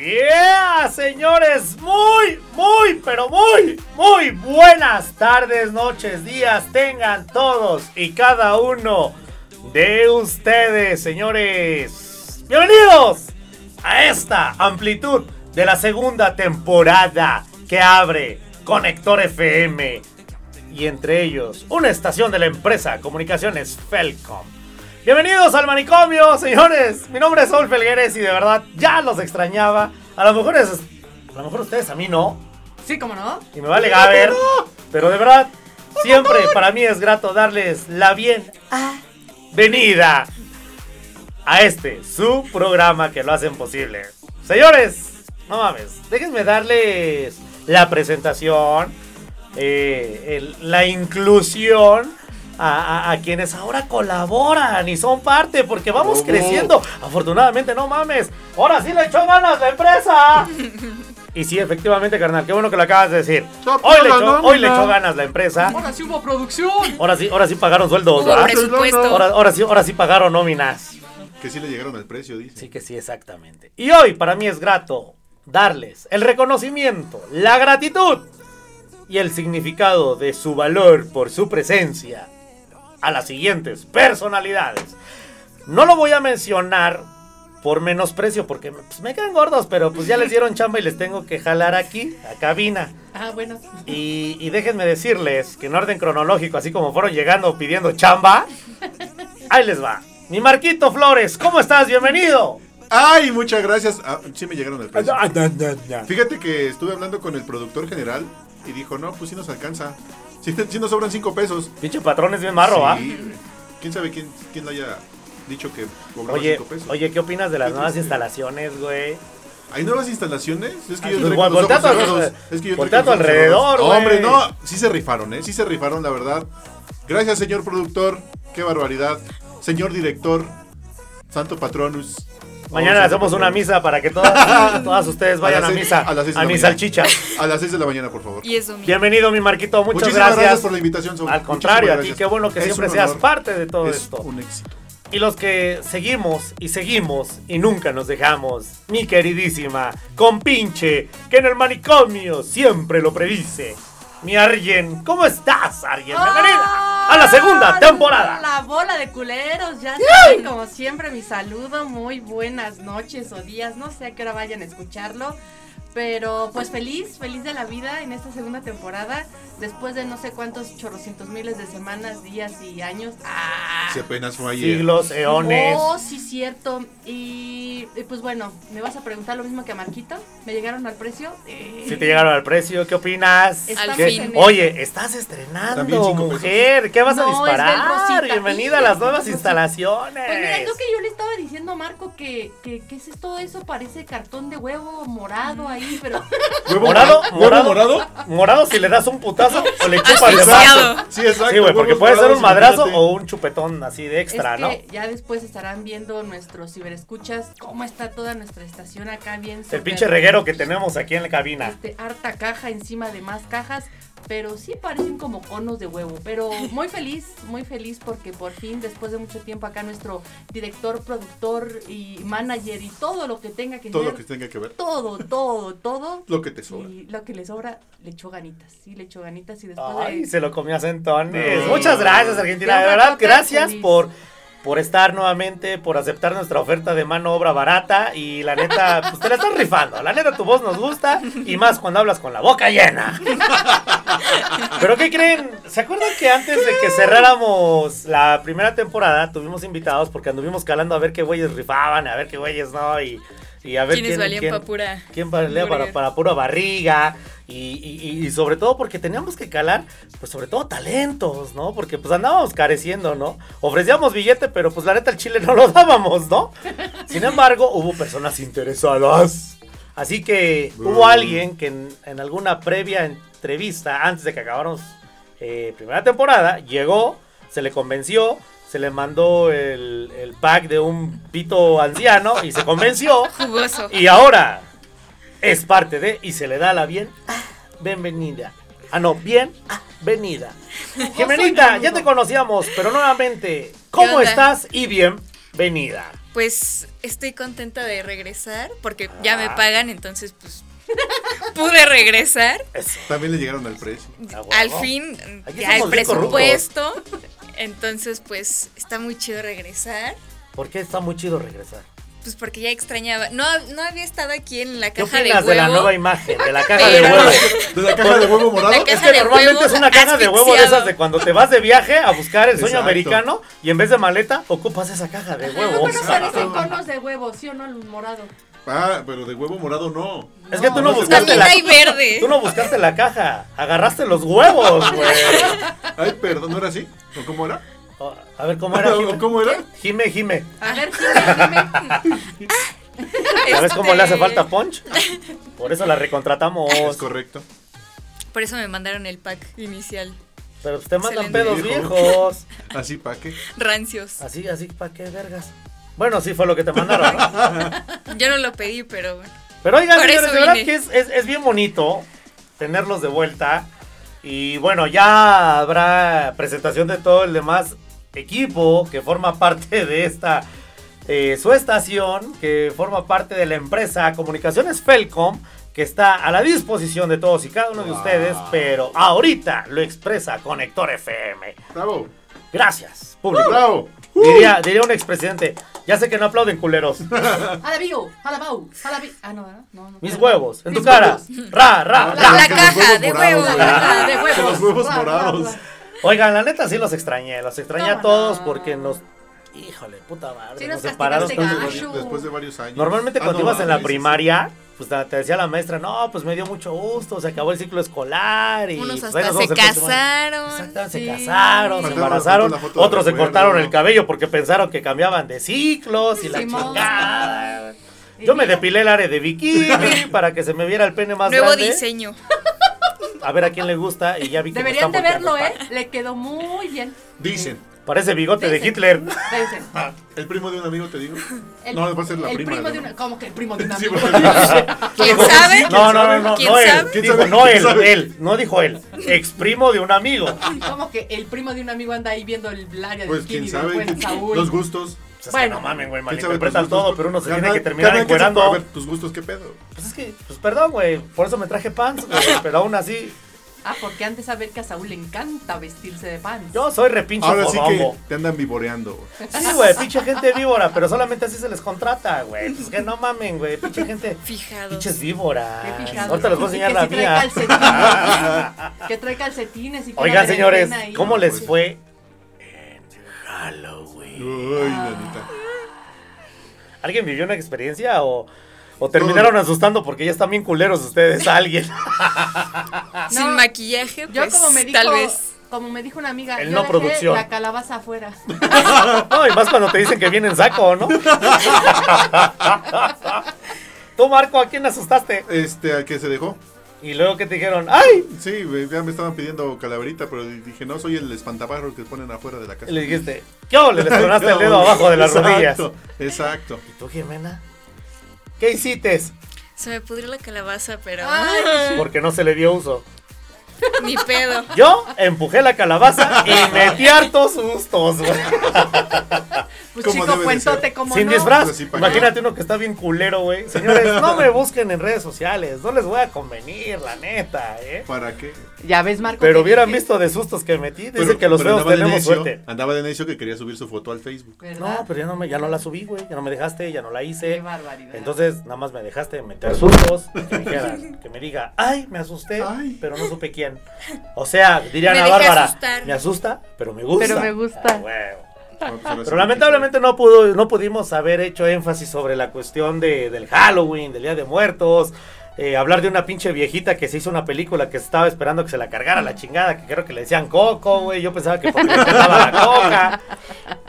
Yeah, señores, muy, muy, pero muy, muy buenas tardes, noches, días tengan todos y cada uno de ustedes, señores. Bienvenidos a esta amplitud de la segunda temporada que abre Conector FM y entre ellos una estación de la empresa Comunicaciones Felcom. Bienvenidos al manicomio, señores. Mi nombre es Saúl Felgueres y de verdad ya los extrañaba. A lo mejor es, a lo mejor ustedes a mí no. Sí, ¿cómo no? Y me vale ver. Pero de verdad, siempre para mí es grato darles la bienvenida a este, su programa que lo hacen posible. Señores, no mames, déjenme darles la presentación, eh, la inclusión a, quienes ahora colaboran y son parte, porque vamos creciendo. Afortunadamente, no mames. Ahora sí le echó ganas la empresa. Y sí, efectivamente, carnal, qué bueno que lo acabas de decir. Hoy le, echó, hoy le echó ganas la empresa. Ahora sí hubo producción. Ahora sí, ahora sí pagaron sueldos, Ahora, ahora, sí, ahora sí pagaron nóminas. Que sí le llegaron al precio, dice. Sí, que sí, exactamente. Y hoy para mí es grato darles el reconocimiento, la gratitud y el significado de su valor por su presencia a las siguientes personalidades. No lo voy a mencionar por menosprecio porque pues, me quedan gordos, pero pues ya les dieron chamba y les tengo que jalar aquí, a cabina. Ah, bueno. Y, déjenme decirles que en orden cronológico, así como fueron llegando pidiendo chamba, ahí les va. Mi Marquito Flores, ¿cómo estás? Bienvenido. Ay, muchas gracias. Ah, sí me llegaron al precio. Fíjate que estuve hablando con el productor general y dijo, no, pues sí nos alcanza. Si, nos sobran 5 pesos. Pinche patrón es bien marro, ¿ah? ¿Quién sabe quién, quién haya dicho que cobraba 5 pesos? Oye, ¿qué opinas de las nuevas instalaciones, güey? ¿Hay nuevas instalaciones? Es que yo pues, voltea a tu alrededor, güey. Hombre, no, sí se rifaron, ¿eh? Sí se rifaron, la verdad. Gracias, señor productor. Qué barbaridad. Señor director, Santo Patronus. Mañana hacemos una misa para que todas, todas ustedes vayan a, misa. A, mi salchicha. A las 6 de la mañana, por favor. Bienvenido, mi Marquito. Muchas Muchísimas gracias. por la invitación. Al contrario, a ti, qué bueno que siempre seas parte de todo esto. Un éxito. Y los que seguimos y seguimos y nunca nos dejamos, mi queridísima compinche, que en el manicomio siempre lo predice. Mi Arjen, ¿cómo estás, Arjen? Bienvenida a la segunda temporada. La bola de culeros, ya saben, como siempre, mi saludo. Muy buenas noches o días, no sé a qué hora vayan a escucharlo. Pero pues feliz, feliz de la vida en esta segunda temporada, después de no sé cuántos chorrocientos miles de semanas, días y años. ¡Ah! Se apenas fue ayer. Siglos, eones. Oh, sí, cierto. Y, pues bueno, me vas a preguntar lo mismo que a Marquito. ¿Me llegaron al precio? Eh, sí, te llegaron al precio. ¿Qué opinas? Al fin. Oye, estás estrenando, mujer. ¿Qué vas a disparar? Bienvenida a las nuevas instalaciones. Pues mira, creo que yo le estaba diciendo a Marco que, que, ¿qué es todo eso? Parece cartón de huevo morado ahí pero. morado, morado, morado, morado si le das un putazo o le chupas de brazo. Sí, exacto. Sí, güey, porque puede ser un madrazo o un chupetón así de extra, es ¿no? Ya después estarán viendo nuestros ciberescuchas cómo está toda nuestra estación acá bien. El pinche reguero que tenemos aquí en la cabina. Este, harta caja encima de más cajas pero sí parecen como conos de huevo. Pero muy feliz, muy feliz porque por fin, después de mucho tiempo acá nuestro director, productor y manager y todo lo que tenga que ver. Todo lo que tenga que ver. Todo, todo, todo. lo que te sobra. Y lo que le sobra, le echó ganitas. Sí, le echó ganitas y después Ay, se lo comió a centones. Muchas gracias, Argentina. De verdad, gracias por por estar nuevamente, por aceptar nuestra oferta de mano obra barata y la neta, pues te la estás rifando. La neta, tu voz nos gusta y más cuando hablas con la boca llena. Pero ¿qué creen? ¿Se acuerdan que antes de que cerráramos la primera temporada tuvimos invitados porque anduvimos calando a ver qué güeyes rifaban, a ver qué güeyes no y y a ver quién, valían para pura quién valía para, para, pura barriga. Y, y, sobre todo porque teníamos que calar pues sobre todo talentos no porque pues andábamos careciendo no ofrecíamos billete pero pues la neta el chile no lo dábamos no sin embargo hubo personas interesadas. Así que hubo alguien que en, alguna previa entrevista antes de que acabáramos eh, primera temporada llegó se le convenció se le mandó el, el, pack de un pito anciano y se convenció. Jugoso. Y ahora es parte de y se le da la bien bienvenida. Ah, no, bien venida. Gemenita, ya te conocíamos, pero nuevamente, ¿cómo estás? Y bienvenida. Pues estoy contenta de regresar porque ya me ah. pagan, entonces pues pude regresar. También le llegaron al precio. Ah, al fin, ya el presupuesto. Entonces, pues está muy chido regresar. ¿Por qué está muy chido regresar? Pues porque ya extrañaba. No, no había estado aquí en la caja de huevo. de la nueva imagen? De la caja de huevo. ¿De la caja de huevo morado? es que normalmente es una caja de huevo de esas de cuando te vas de viaje a buscar el sueño americano y en vez de maleta ocupas esa caja de huevo. No, parecen conos de huevo, ¿sí o no? El morado. Ah, pero de huevo morado no. Es que tú no, buscaste la verde. Tú no buscaste la caja, agarraste los huevos, güey. Ay, perdón, ¿no era así? ¿O cómo era? A ver, ¿cómo era? Jime? ¿Cómo era? Jime, Jime. A ver, Jime, Jime. ¿Sabes cómo le hace falta punch? Por eso la recontratamos. Es correcto. Por eso me mandaron el pack inicial. Pero te mandan pedos viejos. ¿Así pa' qué? Rancios. Así, así pa' qué, vergas. Bueno, sí fue lo que te mandaron, ¿no? Yo no lo pedí, pero... Pero oigan, señores, de verdad que es, es, es bien bonito tenerlos de vuelta. Y bueno, ya habrá presentación de todo el demás equipo que forma parte de esta eh, su estación, que forma parte de la empresa Comunicaciones Felcom, que está a la disposición de todos y cada uno de ustedes, pero ahorita lo expresa Conector FM. Bravo. Gracias, público. Bravo. Diría, diría un expresidente, ya sé que no aplauden culeros. Ah, no, no, no. Mis huevos, en tu cara. Ra, ra, ra. La, caja de huevos. de huevos. Los huevos morados. Oigan, la neta sí los extrañé, los extrañé a todos porque nos Híjole, puta madre. nos separaron después de varios años. Normalmente ah, cuando ibas en la primaria, pues te decía la maestra, no, pues me dio mucho gusto, se acabó el ciclo escolar y unos pues, hasta se casaron. Exactamente, se casaron, se embarazaron, otros se cortaron el cabello porque pensaron que cambiaban de ciclos y la chingada. Yo me depilé el área de bikini para que se me viera el pene más grande. Nuevo diseño a ver a quién le gusta y ya vi que Deberían de verlo, ¿eh? Le quedó muy bien. Dicen. Parece bigote de Hitler. Ah, el primo de un amigo, te digo. no, va a ser la el prima. Primo de una, ¿Cómo que el primo de un amigo? ¿Quién sabe? No, no, no, no, ¿Quién no sabe? él. Dijo, no él, él. No dijo él. Ex primo de un amigo. ¿Cómo que el primo de un amigo anda ahí viendo el área pues, de quién sabe, Los gustos. Pues bueno, no mamen, güey, malinterpretan todo, pero uno se tiene que terminar encuerando. A ver, tus gustos, ¿qué pedo? Pues es que, pues perdón, güey, por eso me traje pants, pero aún así, Ah, porque antes a ver que a Saúl le encanta vestirse de pan. Yo soy repincho Ahora sí que te andan vivoreando. Sí, güey, pinche gente víbora, pero solamente así se les contrata, güey. Pues que no mamen, güey, pinche gente. Fijados. Pinches víboras. Qué fijados. Ahorita les voy a enseñar la mía. que trae calcetines y que Oigan, señores, ¿cómo les fue en Halloween? Uy, Danita. ¿Alguien vivió una experiencia o o terminaron asustando porque ya están bien culeros ustedes a alguien. Sin maquillaje, pues, yo como me dijo, tal vez. Como me dijo una amiga, el no producción. la calabaza afuera. no, y más cuando te dicen que viene en saco, ¿no? Tú, Marco, ¿a quién asustaste? Este, al que se dejó. Y luego que te dijeron, ¡ay! Sí, ya me estaban pidiendo calaverita, pero dije, no, soy el espantapájaros que ponen afuera de la casa. Y le dijiste, ¿qué Le tronaste el dedo abajo de las rodillas. Exacto. ¿Y tú, Jimena? ¿Qué hiciste? Se me pudrió la calabaza, pero. Porque no se le dio uso. Ni pedo. Yo empujé la calabaza y metí hartos sustos, güey. Pues chico, cuéntate cómo Sin disfraz. Pues Imagínate uno que está bien culero, güey. Señores, no me busquen en redes sociales. No les voy a convenir, la neta, ¿eh? ¿Para qué? Ya ves, Marco. Pero hubieran visto de sustos que metí. Dice que los feos tenemos suerte. Andaba de necio que quería subir su foto al Facebook. No, pero ya no, me, ya no la subí, güey. Ya no me dejaste, ya no la hice. Qué barbaridad. Entonces, nada más me dejaste meter sustos. Que me, que me diga, ay, me asusté, pero no supe quién. O sea, dirían a Bárbara, me asusta, pero me gusta. Pero me gusta. Pero lamentablemente no pudo, no pudimos haber hecho énfasis sobre la cuestión de, del Halloween, del Día de Muertos. Eh, hablar de una pinche viejita que se hizo una película que estaba esperando que se la cargara la chingada, que creo que le decían Coco, güey. Yo pensaba que porque le la coca.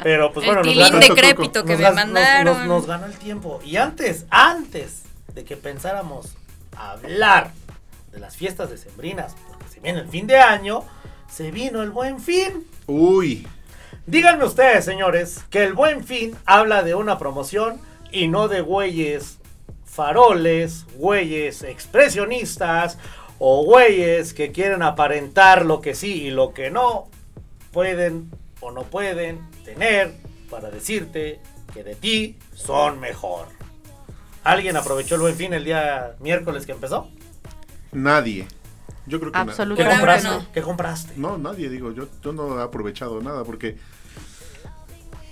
Pero pues bueno, nos ganó, decrépito que me mandaron. nos ganó el tiempo. Y antes, antes de que pensáramos hablar de las fiestas decembrinas, porque se viene el fin de año, se vino el buen fin. Uy. Díganme ustedes, señores, que el buen fin habla de una promoción y no de güeyes faroles, güeyes expresionistas o güeyes que quieren aparentar lo que sí y lo que no pueden o no pueden tener para decirte que de ti son mejor. ¿Alguien aprovechó el buen fin el día miércoles que empezó? Nadie. Yo creo que ¿Qué Absolutamente. compraste? no. ¿Qué compraste? No, nadie, digo, yo, yo no he aprovechado nada porque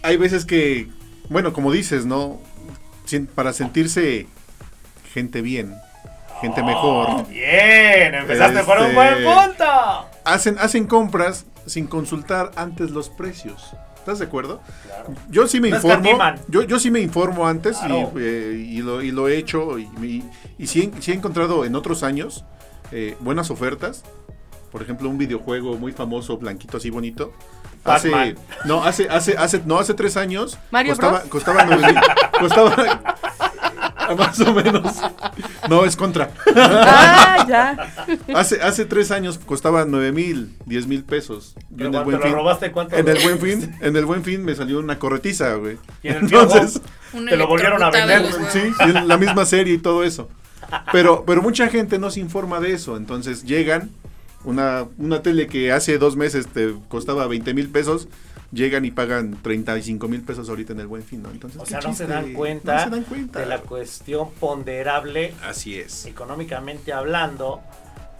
hay veces que, bueno, como dices, ¿no? Para sentirse gente bien, gente mejor, Bien, empezaste por un Este- buen punto. hacen, hacen compras sin consultar antes los precios. ¿Estás de acuerdo? Claro. Yo sí me No informo. Yo, yo sí me informo antes y, eh, y lo, y lo he hecho y, y, y sí, he- sí he encontrado en otros años eh, buenas ofertas. Por ejemplo, un videojuego muy famoso, blanquito así bonito. Hace, no, hace, hace, hace, no, hace tres años. ¿Mario costaba, Bros? costaba nueve mil- costaba más o menos. No, es contra. Ah, ya. Hace, hace tres años costaba nueve mil, diez mil pesos. En el buen te lo fin, robaste, ¿cuánto? en el buen fin, en el buen fin me salió una corretiza, güey. Y en el Entonces, Te lo volvieron a vender, sí, y en la misma serie y todo eso. Pero, pero mucha gente no se informa de eso. Entonces llegan, una, una tele que hace dos meses te costaba 20 mil pesos, llegan y pagan 35 mil pesos ahorita en el buen fin, ¿no? Entonces, O ¿qué sea, no se dan cuenta, No se dan cuenta. de la cuestión ponderable Así es. económicamente hablando.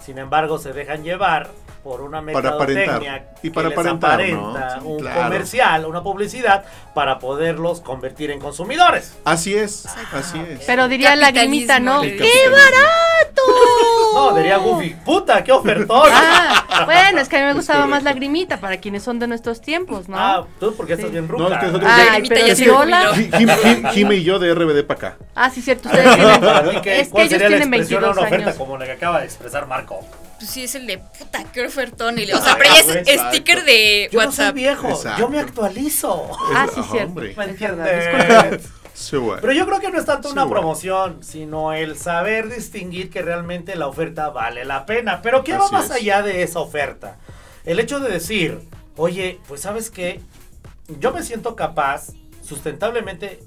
Sin embargo, se dejan llevar por una mercadotecnia Y para que les aparentar, aparenta ¿no? Sí, un claro. comercial, una publicidad para poderlos convertir en consumidores. Así es, así es. Pero diría Lagrimita, ¿no? ¡Qué barato! No, diría Goofy, puta, qué ofertón. Ah, bueno, es que a mí me gustaba más. Lagrimita para quienes son de nuestros tiempos, ¿no? Ah, tú porque estás Sí. bien No, ruca. es que nosotros- Ay, Lagrimita pero ya se hola. Jim- Jim- Jime y yo de RBD para acá. Ah, sí, cierto, ustedes tienen. Para ¿qué- Es que ¿cuál ellos tienen expresión a 22 una oferta años. como la que acaba de expresar Marco? Pues sí, es el de puta, qué ofertón. Y le- o sea, pero ya es exacto. sticker de Yo no soy WhatsApp. viejo, Exacto. yo me actualizo. Ah, sí, cierto. hombre. ¿Me entiendes? Sí. Pero yo creo que no es tanto Sí, una promoción, sino el saber distinguir que realmente la oferta vale la pena. Pero ¿qué va más es. allá de esa oferta? El hecho de decir, oye, pues sabes qué, yo me siento capaz, sustentablemente,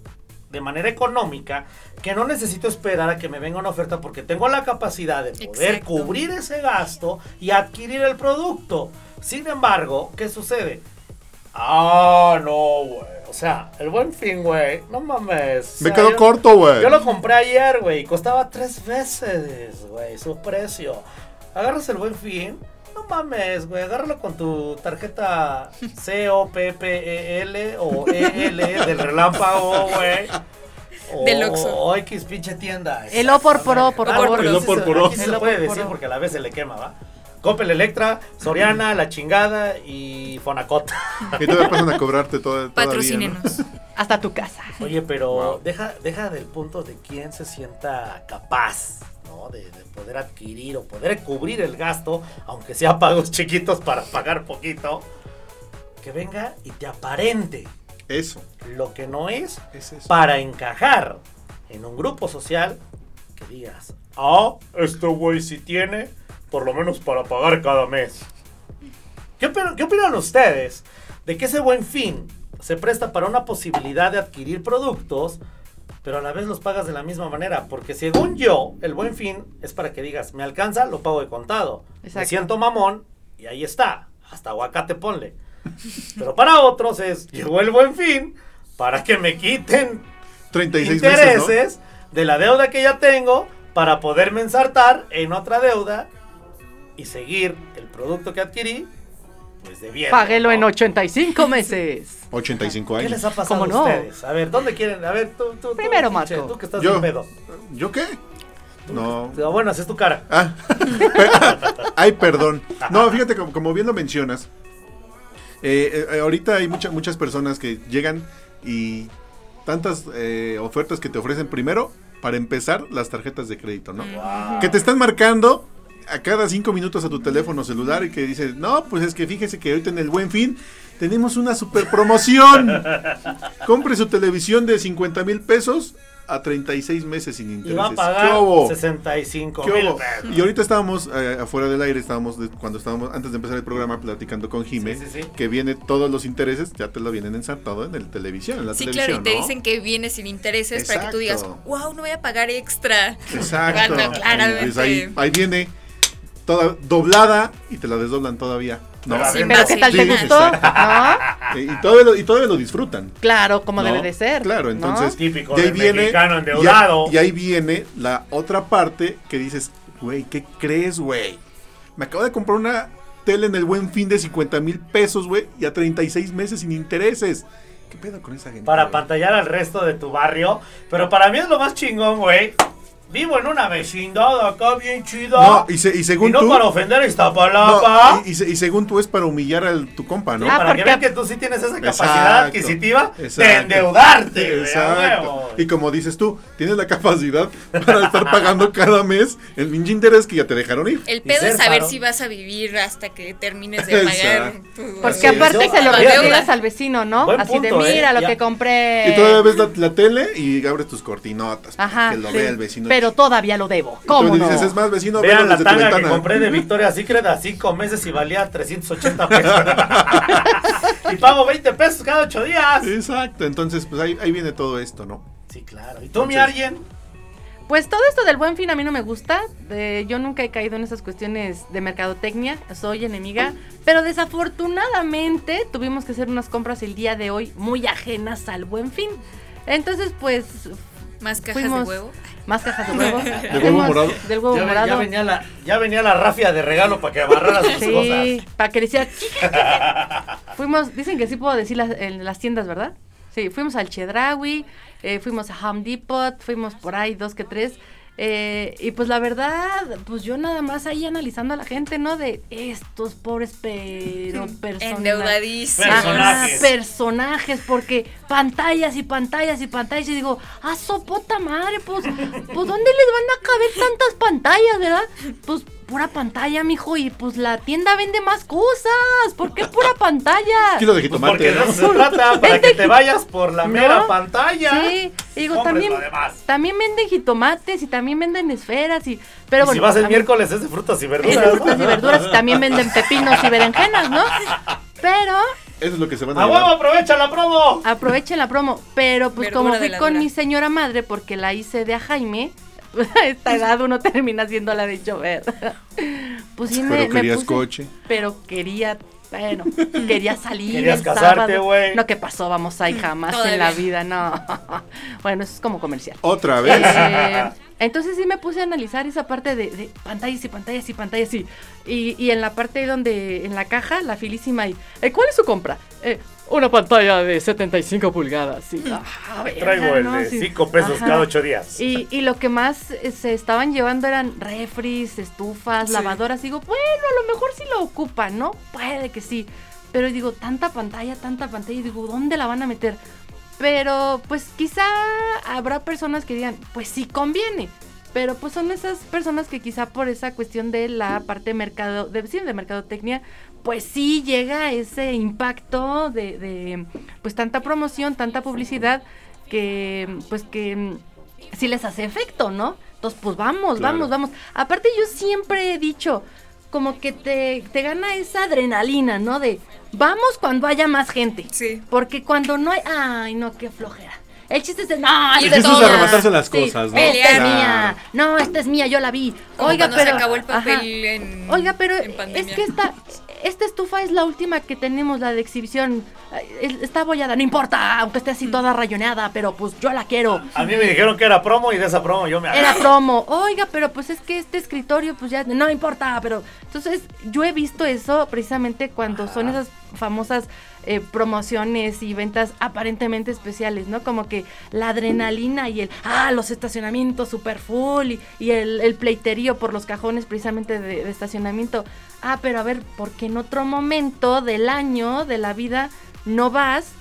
de manera económica, que no necesito esperar a que me venga una oferta porque tengo la capacidad de poder Exacto. cubrir ese gasto y adquirir el producto. Sin embargo, ¿qué sucede? Ah, no, güey. O sea, el buen fin, güey. No mames. o Me sea, quedó yo- corto, güey. Yo lo compré ayer, güey. y Costaba tres veces, güey, su precio. Agarras el buen fin. No mames, güey. Agárralo con tu tarjeta C-O-P-P-E-L o E-L del relámpago, güey. O- Del Oxxo. O X pinche tienda. El O por Pro, por Ah, favor. El O por Pro. se O puede decir porque a la vez se le quema, ¿va? Coppel Electra, Soriana, La Chingada y Fonacot. Y todavía pasan a cobrarte todo, todavía, ¿no? Patrocínenos. Hasta tu casa. Oye, pero Wow. deja, deja del punto de quién se sienta capaz, ¿no? De, de poder adquirir o poder cubrir el gasto, aunque sea pagos chiquitos para pagar poquito. Que venga y te aparente Eso, lo que no es es eso. para encajar en un grupo social que digas, ah, este güey sí tiene, por lo menos para pagar cada mes. ¿Qué opinan, qué opinan ustedes de que ese buen fin se presta para una posibilidad de adquirir productos, pero a la vez los pagas de la misma manera? Porque según yo, el buen fin es para que digas, me alcanza, lo pago de contado. Me siento mamón y ahí está, hasta aguacate ponle. Pero para otros es, llegó el buen fin para que me quiten 36 meses, ¿no? intereses de la deuda que ya tengo para poderme ensartar en otra deuda y seguir el producto que adquirí, pues de bien. Páguelo en 85 meses. 85 ¿Qué años. les ha pasado ¿Cómo no? a ustedes? A ver, ¿dónde quieren? A ver, tú, tú, tú, Primero, Marco. Tú que estás Yo. de pedo. ¿Yo qué? No. Bueno, así es tu cara. Ah, ay, perdón. No, fíjate, como, como bien lo mencionas, eh, eh, ahorita hay mucha- muchas personas que llegan y tantas eh, ofertas que te ofrecen primero, para empezar, las tarjetas de crédito, ¿no? Wow. Que te están marcando a cada cinco minutos a tu teléfono celular y que dices, no, pues es que fíjese que ahorita en el buen fin tenemos una super promoción. Compre su televisión de 50 mil pesos a 36 meses sin Y intereses. va a ¿Qué pagar hubo? 65 ¿Qué mil hubo? pesos. Y ahorita estábamos eh, afuera del aire, estábamos de- cuando estábamos antes de empezar el programa platicando con Jime, Sí, sí, sí. que viene todos los intereses, ya te lo vienen ensartado en el televisión, en la Sí, televisión, claro, y te ¿no? dicen que viene sin intereses para que tú digas, wow, no voy a pagar extra. Exacto. Cuando Y claramente- pues ahí, ahí viene toda doblada y te la desdoblan todavía No. ¿No? Y todavía lo, y todavía lo disfrutan. Claro, como ¿no? debe de ser. Claro, ¿no? entonces. Típico y ahí del viene, mexicano y ahí- endeudado. Y, ahí viene la otra parte que dices, güey, ¿qué crees, güey? Me acabo de comprar una tele en el buen fin de 50 mil pesos, güey, y a 36 meses sin intereses. ¿Qué pedo con esa gente? Para pantallar al resto de tu barrio. Pero para mí es lo más chingón, güey. Vivo en una vecindad acá bien chida. No, y, se- y según y no tú. para ofender a no, Iztapalapa. y, y se- y según tú es para humillar a tu compa, ¿no? Ah, para que porque- vean que tú sí tienes esa capacidad Exacto, adquisitiva de endeudarte. Exacto. Y como dices tú, tienes la capacidad para estar pagando cada mes el pinche interés que ya te dejaron ir. El pedo es saber faro. si vas a vivir hasta que termines de pagar tu... Porque Sí, aparte se lo la revelas deuda. al vecino, ¿no? Buen Así de punto, ¿eh? mira lo Ya. que compré. Y todavía ves la, la tele y abres tus cortinotas. Ajá. que lo sí. vea el vecino. Pero todavía lo debo. ¿Cómo no? dices, es más, vecino, Vean la desde tu tanga que compré de Victoria's Secret a 5 meses y valía 380 pesos. y pago 20 pesos cada 8 días. Exacto, entonces pues ahí, ahí viene todo esto, ¿no? Sí, claro. ¿Y tú, mi alguien? Pues todo esto del buen fin a mí no me gusta. eh, yo nunca he caído en esas cuestiones de mercadotecnia. Soy enemiga. Pero desafortunadamente tuvimos que hacer unas compras el día de hoy muy ajenas al buen fin. Entonces, pues, Más cajas Fuimos- de huevo. más cajas de huevo. huevo Fuimos- morado? Del huevo ya, morado. ya venía la, ya venía la rafia de regalo para que amarrara sus Sí, cosas. para que le hiciera. fuimos, dicen que sí puedo decir las, en las tiendas, ¿verdad? Sí, fuimos al Chedraui, eh, fuimos a Home Depot, fuimos por ahí dos que tres. Eh, y pues la verdad, pues yo nada más ahí analizando a la gente, ¿no? De estos pobres pero personas. Endeudadísimos. Personajes. personajes, porque pantallas y pantallas y pantallas. Y digo, ¡ah, sopota madre! Pues, pues, ¿dónde les van a caber tantas pantallas, verdad? Pues, pura pantalla, mijo, y pues la tienda vende más cosas. ¿Por qué pura pantalla? Kilo de Pues jitomate. porque de ¿no? eso se trata, para que te vayas por la ¿No? mera pantalla. Sí, y digo, también, también venden jitomates y también venden esferas y... Pero Y bueno, si vas el miércoles es de frutas y es verduras. de ¿no? frutas y verduras y también venden pepinos y berenjenas, ¿no? Pero Eso es lo que se van a ¡A huevo, aprovecha la promo! aprovechen la promo. Pero pues Verdura como de fui con mi señora madre, porque la hice de a Jaime, a esta edad uno termina siendo la de chover. Pues sí me, Pero me querías puse- coche. Pero quería, bueno, quería salir Querías el casarte, güey. No, ¿qué pasó? Vamos ahí jamás en la vida, no. Bueno, eso es como comercial. Otra vez. Eh, entonces sí me puse a analizar esa parte de, de pantallas y pantallas y pantallas y, y, y en la parte donde, en la caja, la filísima y, eh, ¿cuál es su compra? Eh, una pantalla de 75 pulgadas. Sí. Ah, verga, Traigo el ¿no? de Sí. 5 pesos Ajá. cada 8 días. Y, y lo que más eh, se estaban llevando eran refris, estufas, Sí. lavadoras. Digo, bueno, a lo mejor sí lo ocupan, ¿no? Puede que sí. Pero digo, tanta pantalla, tanta pantalla. Y digo, ¿dónde la van a meter? Pero pues quizá habrá personas que digan, pues sí conviene. Pero pues son esas personas que quizá por esa cuestión de la parte mercado, de, sí, de mercadotecnia, pues sí llega ese impacto de, de pues tanta promoción, tanta publicidad que pues que mm, sí les hace efecto, ¿no? Entonces pues vamos, Claro. vamos, vamos. Aparte yo siempre he dicho, como que te, te gana esa adrenalina, ¿no? De vamos cuando haya más gente. Sí. Porque cuando no hay. Ay, no, qué flojera. El chiste es de. No, El chiste es mía". arrebatarse las Sí, cosas, ¿no? Esta es mía. No, esta es mía, yo la vi. Como Oiga, cuando pero. se acabó el papel en Oiga, pero en es que esta, esta estufa es la última que tenemos, la de exhibición. Está abollada, no importa, aunque esté así toda rayoneada, pero pues yo la quiero. A mí me dijeron que era promo y de esa promo yo me Era agarro. promo. Oiga, pero pues es que este escritorio, pues ya no importa, pero. Entonces, yo he visto eso precisamente cuando son esas famosas eh, promociones y ventas aparentemente especiales, ¿no? Como que la adrenalina y el. Ah, los estacionamientos super full y, el, el pleiterío por los cajones precisamente de, de estacionamiento. Ah, pero a ver, ¿por qué en otro momento del año, de la vida, no vas?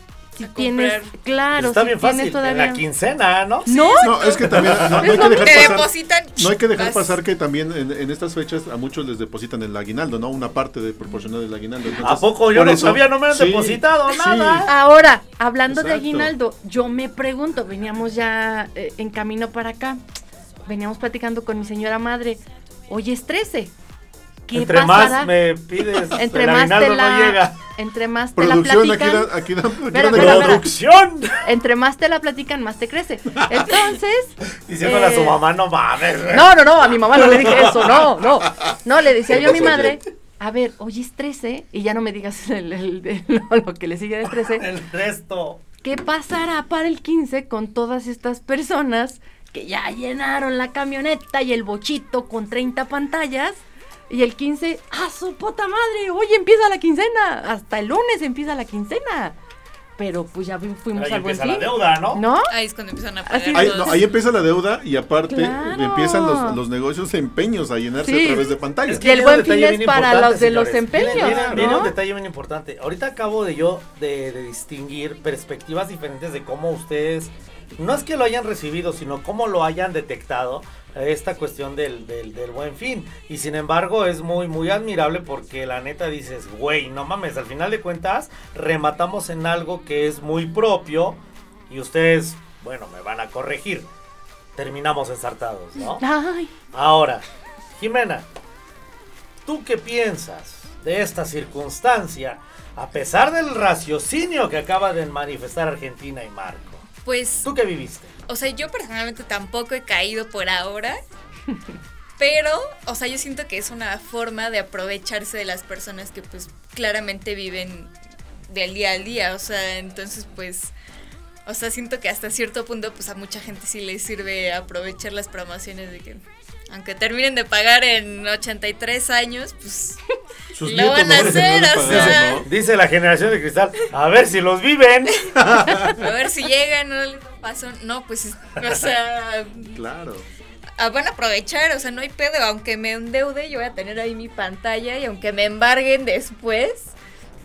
Si A tienes. comprar. Claro, Está si bien fácil, en la quincena, ¿no? ¿No? No, es que también no, no hay que dejar pasar. depositan. No hay que dejar vas. pasar que también en, en estas fechas a muchos les depositan el aguinaldo, ¿no? Una parte de proporcional del aguinaldo. Entonces, ¿A poco yo no sabía? No me han depositado nada. Ahora, hablando de aguinaldo, yo me pregunto, veníamos ya eh, en camino para acá, veníamos platicando con mi señora madre, hoy es 13. ¿Qué Entre pasará? más me pides, entre el más te la, no llega. entre más te la Producción, aquí platican, aquí dan, aquí espera. ¡Producción! entre más te la platican, más te crece. Entonces, Diciéndole a su eh, mamá, no mames. No, no, no, a mi mamá no le dije eso, no, no. No, le decía yo a mi madre a ver, hoy es 13 y ya no me digas el, el- el- lo, lo que le sigue de 13. El resto. ¿Qué pasará para el 15 con todas estas personas que ya llenaron la camioneta y el bochito con 30 pantallas? Y el 15, ¡ah, su puta madre! Hoy empieza la quincena. Hasta el lunes empieza la quincena. Pero pues ya fuimos Ahí al buen empieza la fin. deuda, ¿no? ¿No? Ahí es cuando empiezan a pagar Así Ahí, todos. no, ahí empieza la deuda y aparte Claro. empiezan los, los negocios empeños a llenarse Sí. a través de pantallas. que el viene buen un detalle fin es bien para importante, los de los señores. Viene- empeños, Viene, viene ¿no? un detalle bien importante. Ahorita acabo de yo de, de distinguir perspectivas diferentes de cómo ustedes, no es que lo hayan recibido, sino cómo lo hayan detectado esta cuestión del, del, del buen fin. Y sin embargo es muy, muy admirable porque la neta dices, güey, no mames, al final de cuentas rematamos en algo que es muy propio y ustedes, bueno, me van a corregir. Terminamos ensartados, ¿no? Ay, Ahora, Jimena, ¿tú qué piensas de esta circunstancia a pesar del raciocinio que acaba de manifestar Argentina y Marco? Pues, ¿Tú qué viviste? O sea, yo personalmente tampoco he caído por ahora. Pero, o sea, yo siento que es una forma de aprovecharse de las personas que pues claramente viven del día al día. O sea, entonces pues, o sea, siento que hasta cierto punto pues a mucha gente sí les sirve aprovechar las promociones de que aunque terminen de pagar en 83 años, pues Sus Lo van a hacer, o sea. Dice la generación de cristal, a ver si los viven. a ver si llegan, no pasó. No, pues, o sea, Claro. ah, van a aprovechar, o sea, no hay pedo. Aunque me endeude, yo voy a tener ahí mi pantalla y aunque me embarguen después,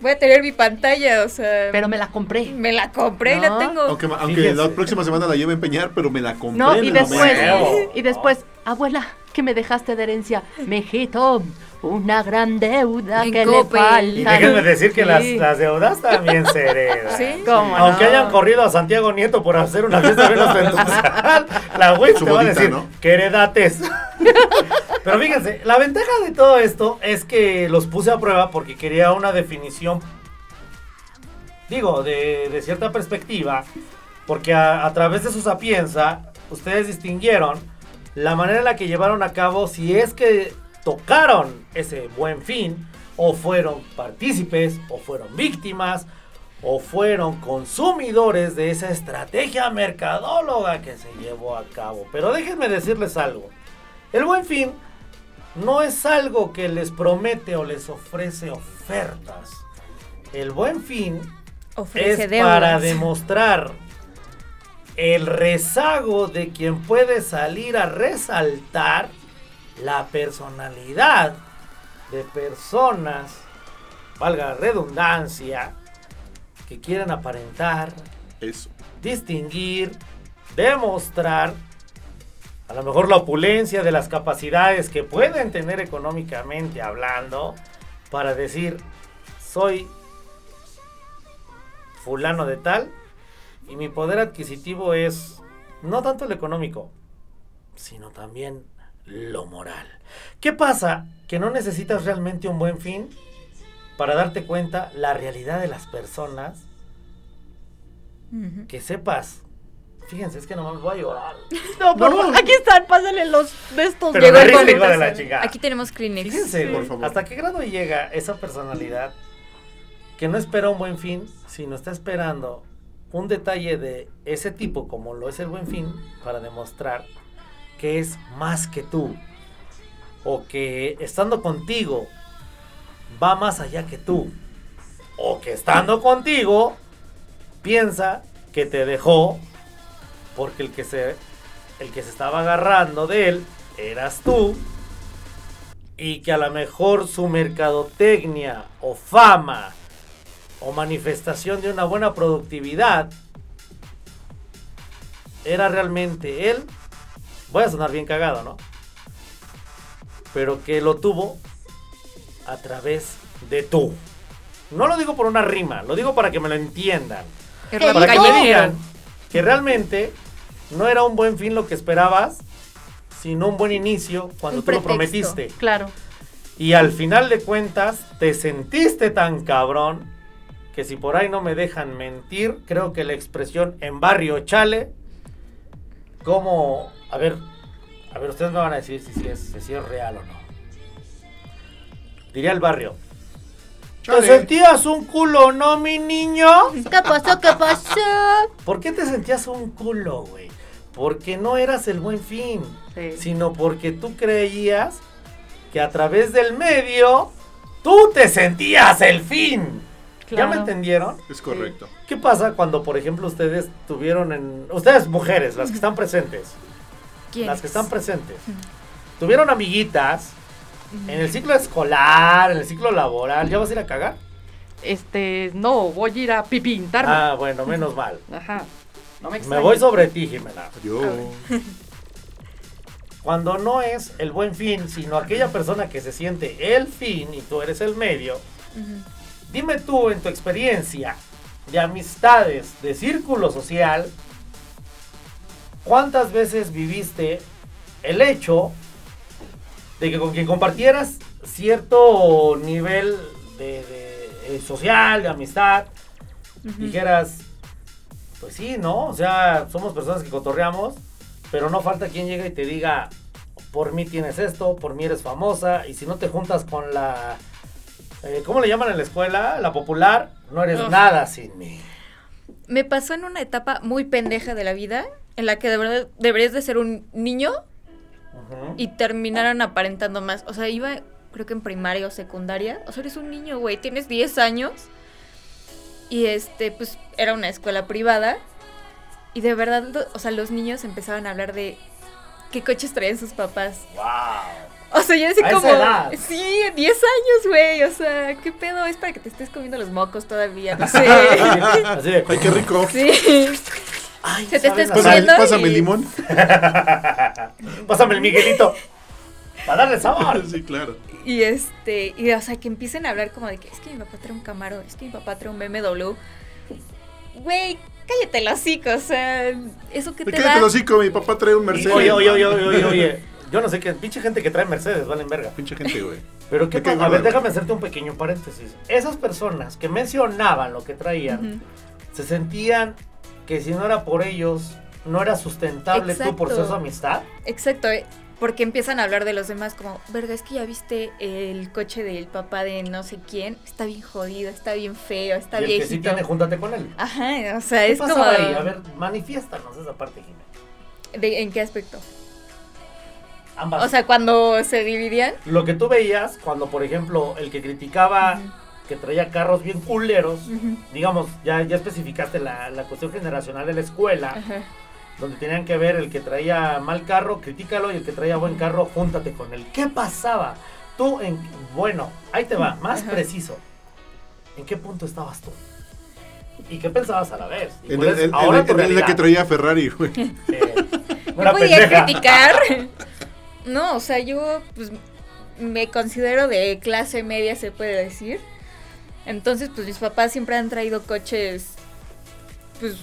voy a tener mi pantalla, o sea. pero me la compré. me la compré y la tengo. Aunque, la próxima semana la lleve a empeñar, pero me la compré. No, y después, y después, abuela, ¿qué me dejaste de herencia? Mijito, una gran deuda En que le falta. Y déjenme decir que las, Sí. las deudas también se heredan. Sí. ¿Cómo Aunque no? hayan corrido a Santiago Nieto por hacer una fiesta bien ostentosa, la güey te va a decir ¿no? que heredates. Pero fíjense, la ventaja de todo esto es que los puse a prueba porque quería una definición, digo, de, de cierta perspectiva, porque a, a través de su sapienza, ustedes distinguieron la manera en la que llevaron a cabo, si es que tocaron ese buen fin, o fueron partícipes, o fueron víctimas, o fueron consumidores de esa estrategia mercadóloga que se llevó a cabo. Pero déjenme decirles algo. El buen fin no es algo que les promete o les ofrece ofertas. El buen fin Ofrece es deudas. para demostrar el rezago de quien puede salir a resaltar la personalidad de personas, valga la redundancia, que quieren aparentar, Eso. distinguir, demostrar a lo mejor la opulencia de las capacidades que pueden tener económicamente hablando para decir soy fulano de tal y mi poder adquisitivo es no tanto el económico, sino también lo moral. ¿Qué pasa? Que no necesitas realmente un buen fin para darte cuenta la realidad de las personas que sepas. Fíjense, es que nomás voy a llorar. No, por favor, aquí están, pásenle los de estos. Pero Llegó de el la chingada. Aquí tenemos Kleenex. Fíjense, Por favor. hasta qué grado llega esa personalidad que no espera un buen fin, sino está esperando un detalle de ese tipo, como lo es el buen fin, para demostrar que es más que tú. O que estando contigo va más allá que tú. O que estando contigo piensa que te dejó porque el que se el que se estaba agarrando de él eras tú y que a lo mejor su mercadotecnia o fama o manifestación de una buena productividad era realmente él. Voy a sonar bien cagado, ¿no? Pero que lo tuvo a través de tú. No lo digo por una rima, lo digo para que me lo entiendan. Para que me digan que realmente no era un buen fin lo que esperabas, sino un buen inicio cuando Un tú lo prometiste. Claro. Y al final de cuentas, te sentiste tan cabrón que si por ahí no me dejan mentir, creo que la expresión en barrio chale, como, a ver, a ver, ustedes me van a decir si, si es, si es real o no. Diría el barrio. ¿Te sentías un culo, no, mi niño? ¿Qué pasó? ¿Qué pasó? ¿Por qué te sentías un culo, güey? Porque no eras el buen fin, Sí. sino porque tú creías que a través del medio tú te sentías el fin. ¿Ya me entendieron? Es correcto. ¿Qué pasa cuando, por ejemplo, ustedes tuvieron en... Ustedes mujeres, las que están presentes, ¿Quién? las que están presentes, tuvieron amiguitas en el ciclo escolar, en el ciclo laboral, ¿ya vas a ir a cagar? Este, no, voy a ir a pipintarme. Ah, bueno, menos mal. Ajá. No me Me voy sobre ti, Jimena. Yo. Cuando no es el buen fin, sino aquella persona que se siente el fin y tú eres el medio, Ujú. Dime tú en tu experiencia de amistades, de círculo social, ¿cuántas veces viviste el hecho de que con quien compartieras cierto nivel de, de, eh, social, de amistad, dijeras, pues sí, ¿no? O sea, somos personas que cotorreamos, pero no falta quien llegue y te diga, por mí tienes esto, por mí eres famosa, y si no te juntas con la... eh, ¿Cómo le llaman en la escuela? La popular, no eres Uf. nada sin mí. Me pasó en una etapa muy pendeja de la vida, en la que de verdad deberías de ser un niño y terminaron aparentando más. O sea, iba creo que en primaria o secundaria. O sea, eres un niño, güey, tienes 10 años. Y este, pues era una escuela privada. Y de verdad, o sea, los niños empezaban a hablar de qué coches traían sus papás. ¡Wow! O sea, yo decía A esa como, edad. sí, 10 años, güey. O sea, ¿qué pedo? Es para que te estés comiendo los mocos todavía, no sé. Así de, Ay, qué rico. sí. ay, Se te ¿saben está hacer? Pásame, escondiendo pásame y- el limón. Pásame el Miguelito. Para darle sabor. Sí, claro. Y este, y o sea, que empiecen a hablar como de que es que mi papá trae un Camaro, es que mi papá trae un BMW. Güey, cállate el hocico, o sea, eso que Me te quédate da. el hocico, mi papá trae un Mercedes. Oye, oye, oye, oye, oye, oye. Yo no sé qué, pinche gente que trae Mercedes, valen verga. Pinche gente, güey. Pero qué pasa? A ver, déjame hacerte un pequeño paréntesis. Esas personas que mencionaban lo que traían, Ujú. se sentían que si no era por ellos, no era sustentable tú por ser Exacto. su amistad. Exacto, eh, porque empiezan a hablar de los demás como, verga, es que ya viste el coche del papá de no sé quién, está bien jodido, está bien feo, está y el que sí tiene, júntate con él. Ajá, o sea, ¿Qué es como... ahí? A ver, manifiéstanos esa parte, Jimena. ¿de- ¿En qué aspecto? Ambas. O sea, cuando se dividían. lo que tú veías cuando, por ejemplo, el que criticaba que traía carros bien culeros, digamos, ya, ya especificaste la, la cuestión generacional de la escuela, donde tenían que ver el que traía mal carro, critícalo, y el que traía buen carro, júntate con él. ¿Qué pasaba? Tú, en, bueno, ahí te va, más preciso. ¿En qué punto estabas tú? ¿Y qué pensabas a la vez? ¿Y En el, ahora en- en el realidad? que traía Ferrari, güey. Eh, ¿No una podía criticar? No, o sea, yo pues me considero de clase media, se puede decir. Entonces, pues mis papás siempre han traído coches, pues,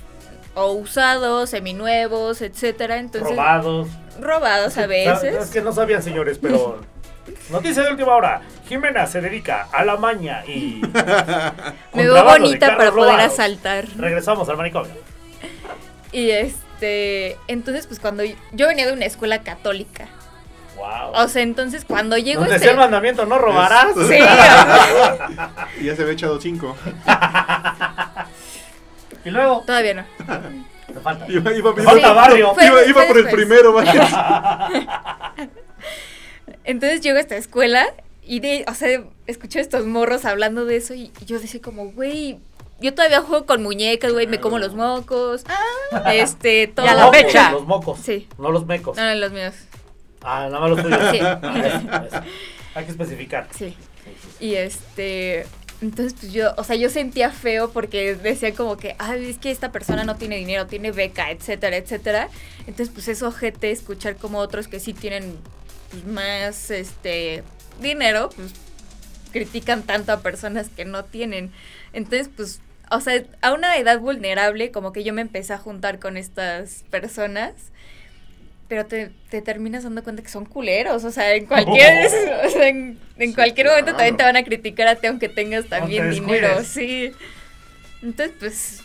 o usados, seminuevos, etcétera. Entonces, Robados. robados a Es veces. que no sabían, señores, pero. Noticia de última hora. Jimena se dedica a la maña y. Me veo bonita para poder robados. asaltar. Regresamos al manicomio. Y este, entonces, pues cuando yo, yo venía de una escuela católica. Wow. O sea, entonces cuando llego Donde este... decía el mandamiento, no robarás. Sí, Y ya se había echado cinco. Y luego, todavía no. falta. Iba, iba, Te iba- falta Sí. barrio. Fue- iba- iba fue por el primero, vaya. Entonces llego a esta escuela y de, o sea, escucho a estos morros hablando de eso y yo decía como, güey, yo todavía juego con muñecas, güey, me como los mocos. Este, todo. Y a la fecha. Los mocos. Sí. No los mecos. No, no, los míos. Ah, nada más los tuyos. Sí. Eso. Hay que especificar. Sí. Y este, entonces pues yo, o sea, yo sentía feo porque decía como que, ay, es que esta persona no tiene dinero, tiene beca, etcétera, etcétera. Entonces pues es ojete escuchar como otros que sí tienen pues, más, este, dinero, pues critican tanto a personas que no tienen. Entonces pues, o sea, a una edad vulnerable como que yo me empecé a juntar con estas personas. Pero te, te terminas dando cuenta que son culeros, o sea, en cualquier, o sea, en, en Sí, cualquier momento claro. también te van a criticar a ti aunque tengas también dinero, descuides. sí. Entonces, pues,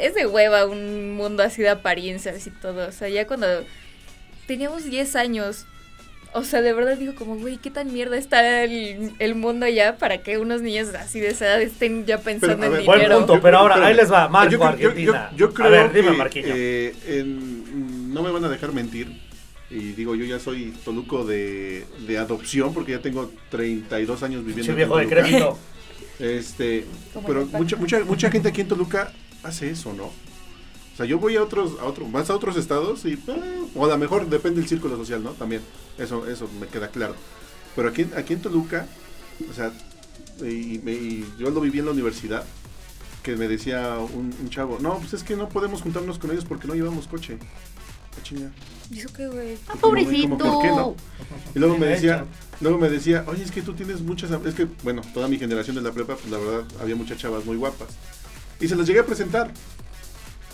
es de hueva un mundo así de apariencias y todo, o sea, ya cuando teníamos 10 años, O sea, de verdad digo como, güey, ¿qué tan mierda está el, el mundo ya para que unos niños así de esa edad estén ya pensando Pero, en ver, Buen dinero? punto, pero ahora ahí les va, Marco, yo, yo- Argentina. yo- yo creo a ver, dime, que, eh, en- no me van a dejar mentir. Y digo, yo ya soy toluco de, de adopción porque ya tengo 32 años viviendo en viejo Toluca. decrépito. Este, pero mucha, mucha, mucha gente aquí en Toluca hace eso, ¿no? O sea, yo voy a otros, a otros, vas a otros estados y, eh, o a lo mejor depende del círculo social, ¿no? También, eso, eso me queda claro. Pero aquí, aquí en Toluca, o sea, y, me- y yo lo viví en la universidad, que me decía un, un chavo, no, pues es que no podemos juntarnos con ellos porque no llevamos coche. Ah, chinga. ¿Y eso qué, güey? Ah, Como, ¿por qué no? pobrecito. Y luego me De decía, luego me decía, oye, es que tú tienes muchas, es que, bueno, toda mi generación de la prepa, pues la verdad, había muchas chavas muy guapas. Y se las llegué a presentar.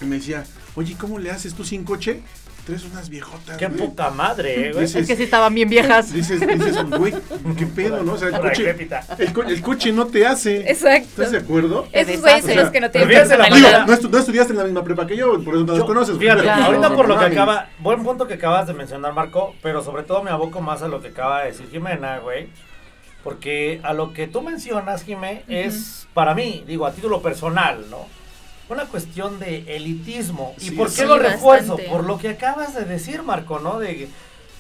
Y me decía, oye, ¿cómo le haces tú sin coche? Traes unas viejotas. Qué güey". poca madre, eh, güey. Dices- Es que sí estaban bien viejas. Dices, dices, güey, qué pedo, ¿no? O sea, el coche, decrépita. el, co- el coche no te hace. Exacto. ¿Estás de acuerdo? Esos güeyes son los que no tienen la Digo, personalidad. no, estu- no estudiaste en la misma prepa que yo, por eso no las Yo- conoces. güey, Fíjate, Claro. ahorita por lo que acaba, buen punto que acabas de mencionar, Marco, pero sobre todo me aboco más a lo que acaba de decir Jimena, güey. Porque a lo que tú mencionas, Jimé, es para mí, digo, a título personal, ¿no? Una cuestión de elitismo. ¿Y Sí, por qué sí, lo refuerzo? bastante. Por lo que acabas de decir, Marco, ¿no? De que,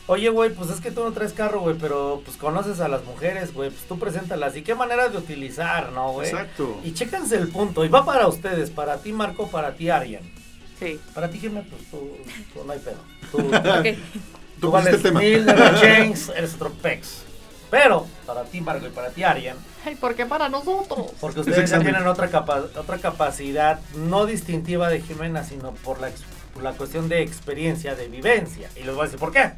oye, güey, pues es que tú no traes carro, güey, pero pues conoces a las mujeres, güey, pues tú preséntalas. ¿Y qué manera de utilizar, no, güey? Exacto. Y chéquense el punto. Y va para ustedes, para ti, Marco, para ti, Arian. Sí. Para ti, Jimé, pues tú, tú no hay pedo. Tú, Ok. Tú tú el tema. mil, eres otro pex. Pero, para ti, Marco, y para ti, Arian, Ay, ¿por qué para nosotros? porque Es ustedes ya tienen otra, capa- otra capacidad, no distintiva de Jimena, sino por la, ex- por la cuestión de experiencia, de vivencia. Y les voy a decir por qué.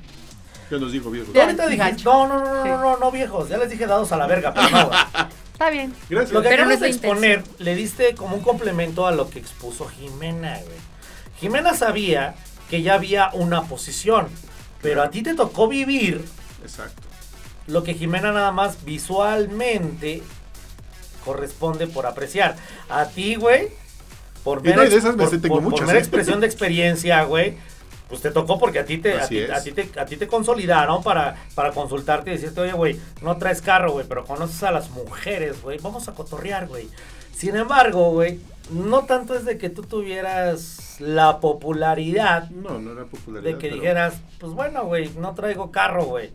Ya nos dijo viejo. Tú ahorita gacho. no, no, no, no, Sí. no, no, no, viejos, ya les dije dados a la verga, pero no. Está bien. Gracias. Lo que Pero acabas de exponer le diste como un complemento a lo que expuso Jimena, güey. Jimena sabía que ya había una posición, pero a ti te tocó vivir Exacto. Lo que Jimena nada más visualmente corresponde por apreciar. A ti, güey, por Y no, ex- por- por- por muchas, ¿eh? expresión de experiencia, güey. Pues te tocó porque a ti te, a ti, a ti te, a ti te consolidaron para, para consultarte y decirte, oye, güey, no traes carro, güey, pero conoces a las mujeres, güey, vamos a cotorrear, güey. Sin embargo, güey, no tanto es de que tú tuvieras la popularidad No, no era popularidad. de que pero- dijeras, pues bueno, güey, no traigo carro, güey.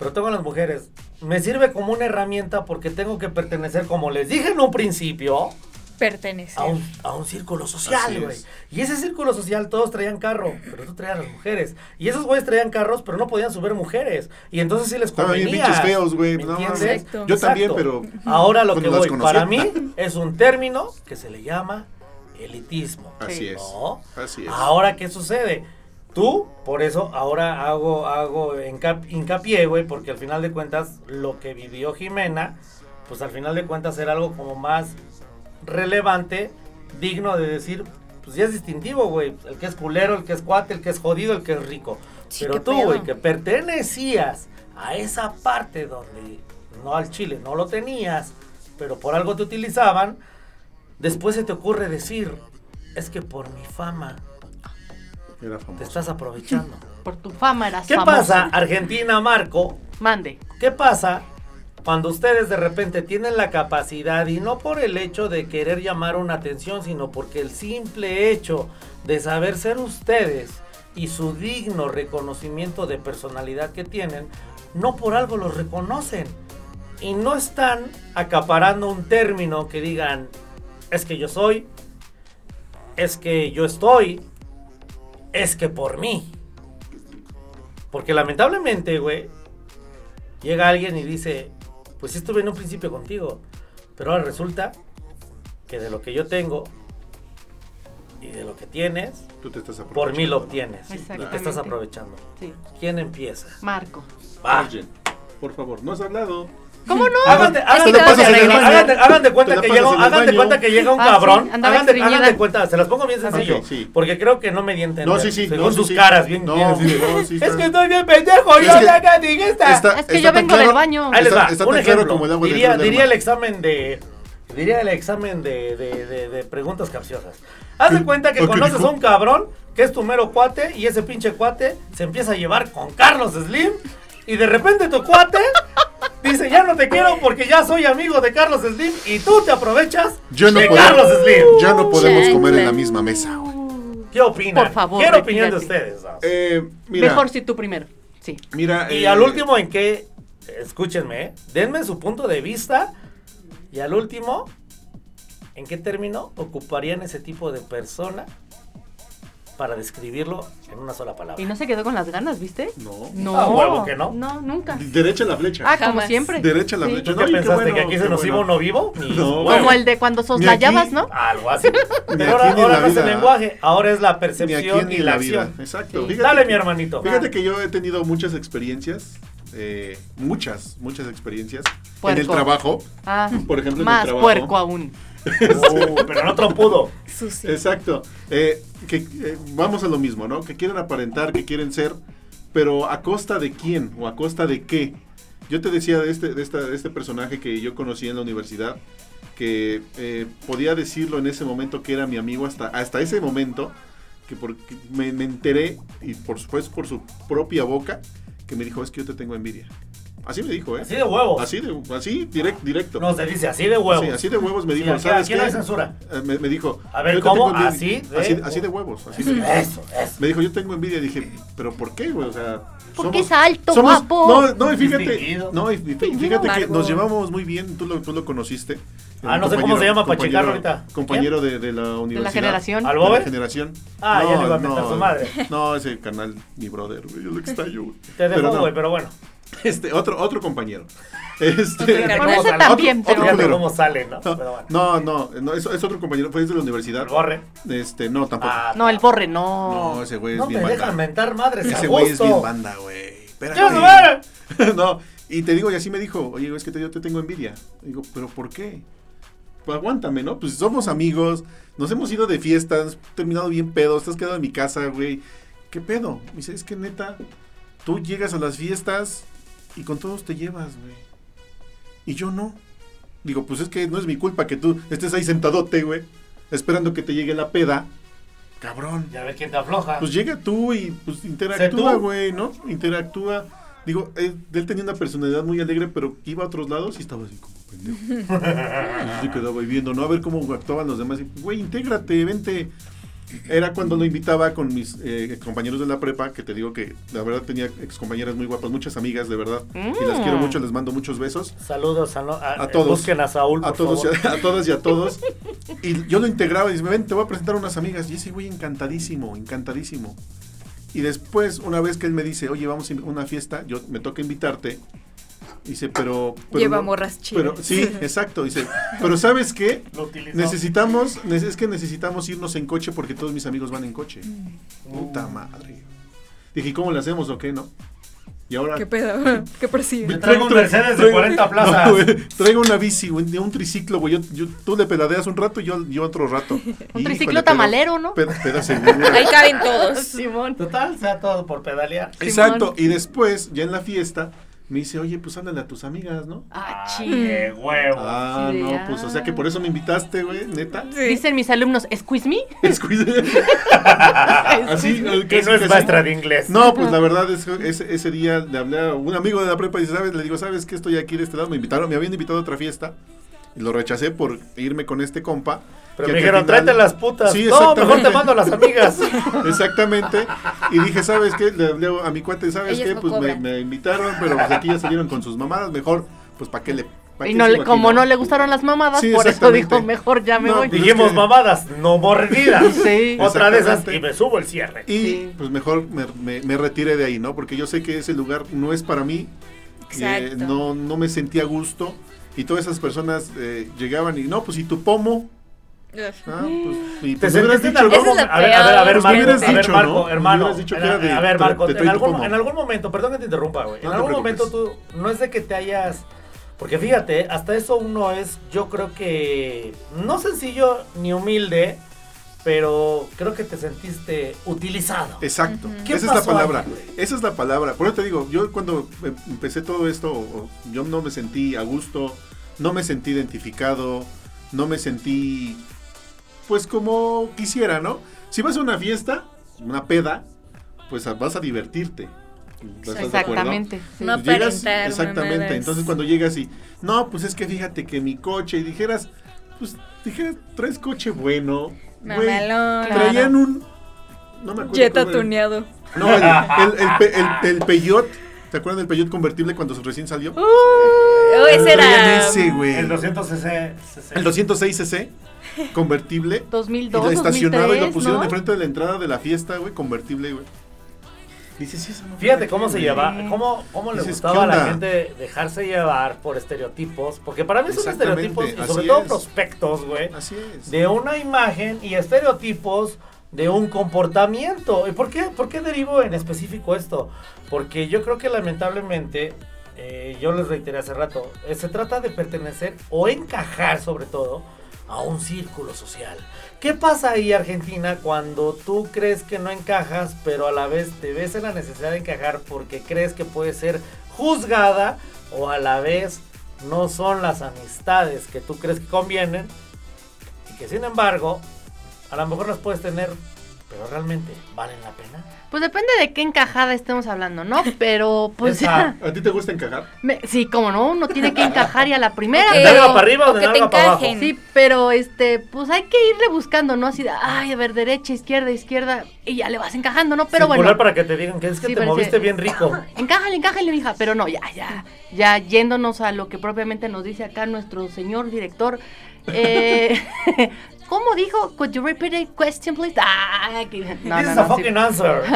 Pero tengo a las mujeres. Me sirve como una herramienta porque tengo que pertenecer, como les dije en un principio, Pertenece. a un, a un círculo social, güey. es. Y ese círculo social todos traían carro, pero tú traías las mujeres. Y esos güeyes traían carros, pero no podían subir mujeres. Y entonces sí les Estaban bien convenía. pinches feos, güey. ¿Me No, entiendes? Exacto. Yo también, pero. Ahora lo que cuando las voy, conocí. para mí es un término que se le llama elitismo. Así Sí. es. ¿No? Así es. Ahora, ¿qué sucede? Tú, por eso, ahora hago, hago hincapié, güey, porque al final de cuentas, lo que vivió Jimena, pues al final de cuentas era algo como más relevante, digno de decir, pues ya es distintivo, güey. El que es culero, el que es cuate, el que es jodido, el que es rico. Sí, Pero tú, güey, que pertenecías a esa parte donde no al chile no lo tenías, pero por algo te utilizaban, después se te ocurre decir, es que por mi fama Era te estás aprovechando. Por tu fama eras ¿Qué famoso. pasa, Argentina, Marco? Mande. ¿Qué pasa cuando ustedes de repente tienen la capacidad y no por el hecho de querer llamar una atención, sino porque el simple hecho de saber ser ustedes y su digno reconocimiento de personalidad que tienen, no por algo los reconocen y no están acaparando un término que digan, es que yo soy, es que yo estoy, es que por mí. Porque lamentablemente, güey, llega alguien y dice, pues estuve en un principio contigo, pero ahora resulta que de lo que yo tengo y de lo que tienes, Tú te estás aprovechando. por mí lo obtienes. Y te estás aprovechando. Sí. ¿Quién empieza? Marco. Va. Por favor, no has hablado. ¿Cómo no? Hagan de, hagan cuenta, hagan de- la que llega, en el hagan de baño. cuenta que llega un Ah, cabrón. hagan, de, hagan estreñida. de cuenta, se las pongo bien sencillo. Sí. Porque creo que no me di a entender. No, sí, sí. Según no, sus sí. caras, bien. No, bien, sí, así. no, sí. es está- que estoy bien pendejo, Es yo que diga esta. Es que yo vengo del baño. Ahí les Está- va, un ejemplo. como el agua diría, el examen de. Diría el examen de, de, de- de preguntas capciosas. Haz de cuenta que ¿O qué conoces a un cabrón que es tu mero cuate y ese pinche cuate se empieza a llevar con Carlos Slim Y de repente tu cuate dice, ya no te quiero porque ya soy amigo de Carlos Slim y tú te aprovechas Ya no de podemos- Carlos Slim. Ya no podemos comer en la misma mesa. ¿Qué opinan? Por favor, Quiero opinión de ustedes. Eh, mira, Mejor si tú primero. Sí. mira. Y eh, al último, ¿en qué? Escúchenme, ¿eh? denme su punto de vista. Y al último, ¿en qué término ocuparían ese tipo de persona para describirlo en una sola palabra? Y no se quedó con las ganas, ¿viste? No. No. Ah, huevo que no. No, nunca. Derecha la flecha. Ah, como Jamás. siempre. Derecha la Sí. flecha. ¿Tú qué qué pensaste? bueno, ¿Que aquí se nos bueno. iba uno vivo? Ni No. huevo. Como el de cuando soslayabas. ¿no? Algo así. Ni Pero ahora, aquí ni en ahora la no es el vida. lenguaje, ahora es la Ni aquí percepción ni y en la la vida. acción. Exacto. Sí. Fíjate Dale, que- mi hermanito. Fíjate que yo he tenido muchas experiencias, eh, muchas, muchas experiencias en el Puerco. trabajo. Ah, Por ejemplo, en el más trabajo. puerco aún. Uh, pero no trompudo. Exacto. Eh, que eh, vamos a lo mismo, ¿no? Que quieren aparentar, que quieren ser, pero a costa de quién o a costa de qué. Yo te decía de este, de esta- de este personaje que yo conocí en la universidad, que eh, podía decirlo en ese momento que era mi amigo hasta, hasta ese momento, que porque me, me enteré, y por supuesto por su propia boca, que me dijo, es que yo te tengo envidia. Así me dijo, ¿eh? Así de huevos. Así, de, así direct- directo. No, se dice así de huevos. Sí, así de huevos me Sí, dijo, aquí- ¿sabes aquí qué? no hay censura. Eh, Me, me dijo, A ver, "Yo te ¿cómo? tengo envidia". ¿Así de- así, así de huevos. Así de- Eso, eso. Me dijo, yo tengo envidia. Dije, ¿pero por qué, güey? O sea, Porque es alto, somos- guapo. No, no, y fíjate, no, y fí- fíjate que nos llevamos muy bien. Tú lo, tú lo conociste. Ah, no sé cómo se llama para compañero- checarlo ahorita. Compañero de, de la universidad. generación. ¿Al De la generación. Ah, ya le iba a mentar su madre. No, ese canal, mi brother, güey, yo lo extraño, güey. Te no, güey, pero bueno. Este, otro, otro compañero. Este, ese sale. también, Otro- pero. Cómo sale, ¿no? Pero bueno. No, no, no, es, es otro compañero, fue desde la universidad. El borre. Este, no, tampoco. Ah, No, el borre no. no, ese güey es No me bien dejan banda. mentar madres Ese güey es bien banda, güey. Espérate. ¡Ya se va! no, y te digo, y así me dijo, oye, es que te, yo te tengo envidia. Digo, ¿pero por qué? Pues aguántame, ¿no? Pues somos amigos, nos hemos ido de fiestas, terminado bien pedos, te has quedado en mi casa, güey. ¿Qué pedo? Me dice, es que neta, tú llegas a las fiestas y con todos te llevas, güey. Y yo no. Digo, pues es que no es mi culpa que tú estés ahí sentadote, güey, esperando que te llegue la peda. Cabrón. Ya ver quién te afloja. Pues llega tú y pues interactúa, tú. güey, ¿no? Interactúa. Digo, eh, él tenía una personalidad muy alegre, pero iba a otros lados y estaba así como pendejo. y se quedaba ahí viendo, ¿no? A ver cómo actuaban los demás. Güey, intégrate, vente. Era cuando lo invitaba con mis eh, compañeros de la prepa, que te digo que la verdad tenía excompañeras muy guapas, muchas amigas, de verdad. Y las Mm. quiero mucho, les mando muchos besos. Saludos a, a, A todos. Busquen a Saúl, por A todos, y favor. a, a todas y a todos. Y yo lo integraba y dice, ven, te voy a presentar a unas amigas. Y ese güey encantadísimo, encantadísimo. Y después, una vez que él me dice, oye, vamos a una fiesta, yo me toca invitarte. Dice, pero... pero Lleva no- morras Pero, chidas. sí, exacto. Dice, pero ¿sabes qué? Lo. Necesitamos, nece- es que necesitamos irnos en coche porque todos mis amigos van en coche. Puta madre. Dije, ¿y cómo le hacemos o qué, no? Y ahora... ¿Qué pedo? ¿Qué Me persigue? traigo un Mercedes de 40 plazas. No, güey, traigo una bici, güey, de un triciclo, güey. Yo, yo- tú le pedadeas un rato y yo, yo otro rato. Un Híjole, triciclo pero- tamalero, ¿no? Peda, peda seguro. Ahí caben todos. Simón. Total, sea todo por pedalear. Exacto. Y después, ya en la fiesta, me dice, oye, pues háblale a tus amigas, ¿no? Ah, ching. qué huevo. Ah, Sí, no, pues, o sea que por eso me invitaste, güey, neta. Sí. Dicen mis alumnos, ¿squeeze me? Descuide. Así, eh, casi, no es maestra de inglés. No, pues la verdad es que ese, ese día le hablé a un amigo de la prepa y dice, ¿sabes? Le digo, ¿sabes qué? Estoy aquí de este lado. Me invitaron, me habían invitado a otra fiesta. Y lo rechacé por irme con este compa. Pero que me dijeron, final- tráete las putas. Sí, no, mejor te mando a las amigas. Exactamente. Y dije, ¿sabes qué? Le hablé a mi cuate, ¿sabes Ellas qué? no Pues me, invitaron, pero pues aquí ya salieron con sus mamadas. Mejor, pues ¿para qué le.? Y no le- como no le gustaron las mamadas, Sí, por eso dijo, mejor ya me No, voy. pues- Dijimos que- mamadas, no mordidas. Sí. Otra de esas y me subo el cierre. Y Sí. pues mejor me, me, me retiré de ahí, ¿no? Porque yo sé que ese lugar no es para mí. eh, no, no me sentía a gusto. Y todas esas personas eh, llegaban y, no, pues y tu pomo. Ah, pues, y ¿Te pues, hubieras dicho? A ver, a ver, a ver, peor. Marco, hermano. hubieras dicho que a, era de- a ver, Marco, te en algún, en algún momento, perdón que te interrumpa, güey. En No algún momento tú, no es de que te hayas... Porque fíjate, hasta eso uno es, yo creo que, no sencillo ni humilde, pero creo que te sentiste utilizado. Exacto. Ujú. ¿Qué Esa es la palabra. ahí? Esa es la palabra. Por eso te digo, yo cuando em- empecé todo esto, yo no me sentí a gusto, no me sentí identificado, no me sentí pues como quisiera, ¿no? Si vas a una fiesta, una peda, pues vas a divertirte. Exactamente. sí. No Llegas- exactamente. Entonces cuando llegas y no, pues es que fíjate que mi coche y dijeras, pues dijeras, traes coche bueno. Mamalón. Traían un no me acuerdo Jetta tuneado. No, el, el, el, pe- el- el Peugeot. ¿Te acuerdan del Peugeot convertible cuando recién salió? Oh, ese era. ese, güey. El 200 cc. El 206 cc convertible. 2002, y lo estacionado y lo 2003, pusieron ¿no? enfrente de la entrada de la fiesta, güey, convertible, güey. Dices, sí, Fíjate cómo se güey. lleva, cómo, cómo le Dices, gustaba a ¿qué la gente dejarse llevar por estereotipos, porque para mí son estereotipos y sobre todo es. prospectos, güey, Así es. de una imagen y estereotipos de un comportamiento. ¿Y por qué, por qué derivo en específico esto? Porque yo creo que lamentablemente, eh, yo les reiteré hace rato, eh, se trata de pertenecer o encajar sobre todo a un círculo social. ¿Qué pasa ahí, Argentina, cuando tú crees que no encajas, pero a la vez te ves en la necesidad de encajar porque crees que puedes ser juzgada o a la vez no son las amistades que tú crees que convienen y que sin embargo a lo mejor las puedes tener, pero realmente valen la pena? Pues depende de qué encajada estemos hablando, ¿no? Pero pues Esa. ¿A ti te gusta encajar? me- sí, como no, uno tiene que encajar y a la primera. Ok. ¿De para arriba o de que te para abajo? Sí, pero este, pues hay que irle buscando, ¿no? Así de, ay, a ver, derecha, izquierda, izquierda, y ya le vas encajando, ¿no? Pero Circular bueno, para que te digan que es que Sí, te moviste bien rico. encájale, encájale, hija, pero no, ya, ya, ya yéndonos a lo que propiamente nos dice acá nuestro señor director. Eh, ¿Cómo dijo? Could you repeat the question, please? Ah, que- no, This no, is a no, sí, fucking answer.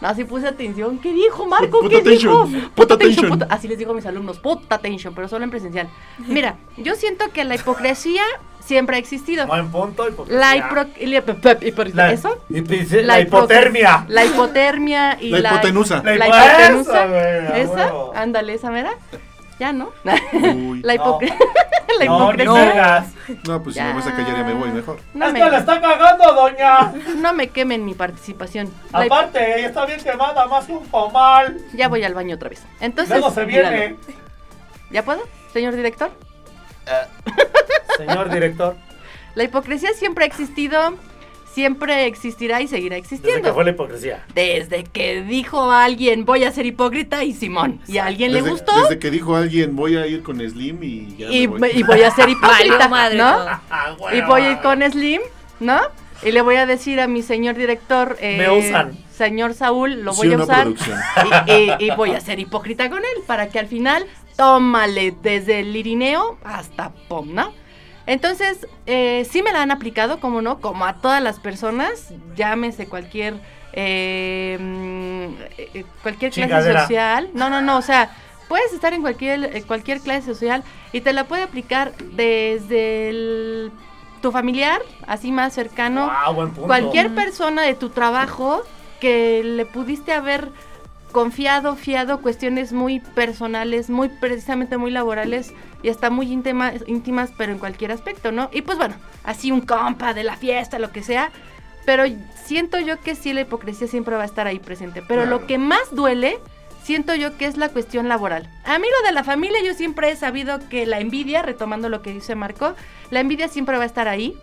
no, sí puse atención. ¿Qué dijo, Marco? Put ¿Qué attention, dijo? put attention. put- Así les digo a mis alumnos, put attention, pero solo en presencial. Mira, yo siento que la hipocresía siempre ha existido. Buen punto. hipocresía. La, hipro- la- La- ¿Eso? la hipotermia. La hipotermia y La la... hipotenusa. La La hipo- hipotenusa. Esa, a. Ándale, esa mera. Ya, ¿no? Uy. La, No. la No, ni hipocresía. vergas. No, pues si me vas a callar ya me voy mejor. No es que le me, está cagando, doña. no me quemen mi participación. La Aparte, ella está bien quemada, más que un comal. ya voy al baño otra vez. Entonces, Luego se viene. míralo. ¿Ya puedo, señor director? Señor director, La hipocresía siempre ha existido, siempre existirá y seguirá desde que existiendo. fue la hipocresía. Desde que dijo alguien voy a ser hipócrita y Simón. Y a alguien le gustó Desde que dijo alguien voy a ir con Slim y ya y, me voy. y voy a ser hipócrita, madre ¿no? Ah, Y voy a ir con Slim, ¿no? Y le voy a decir a mi señor director, eh, Me usan. señor Saúl, lo voy a usar y, y- y voy a ser hipócrita con él para que al final, tómale desde el lirineo hasta pom, ¿no? Entonces, eh, sí me la han aplicado, como no, como a todas las personas, llámese cualquier, eh, mm, eh, cualquier clase social. No, no, no, o sea, puedes estar en cualquier, eh, cualquier clase social y te la puede aplicar desde el- tu familiar, así más cercano, Wow, buen punto. cualquier persona de tu trabajo que le pudiste haber confiado, fiado cuestiones muy personales, muy precisamente muy laborales y hasta muy íntima- íntimas, pero en cualquier aspecto, ¿no? Y pues bueno, así un compa de la fiesta, lo que sea, pero siento yo que sí la hipocresía siempre va a estar ahí presente, pero Claro. lo que más duele siento yo que es la cuestión laboral. A mí lo de la familia yo siempre he sabido que la envidia, retomando lo que dice Marco, la envidia siempre va a estar ahí.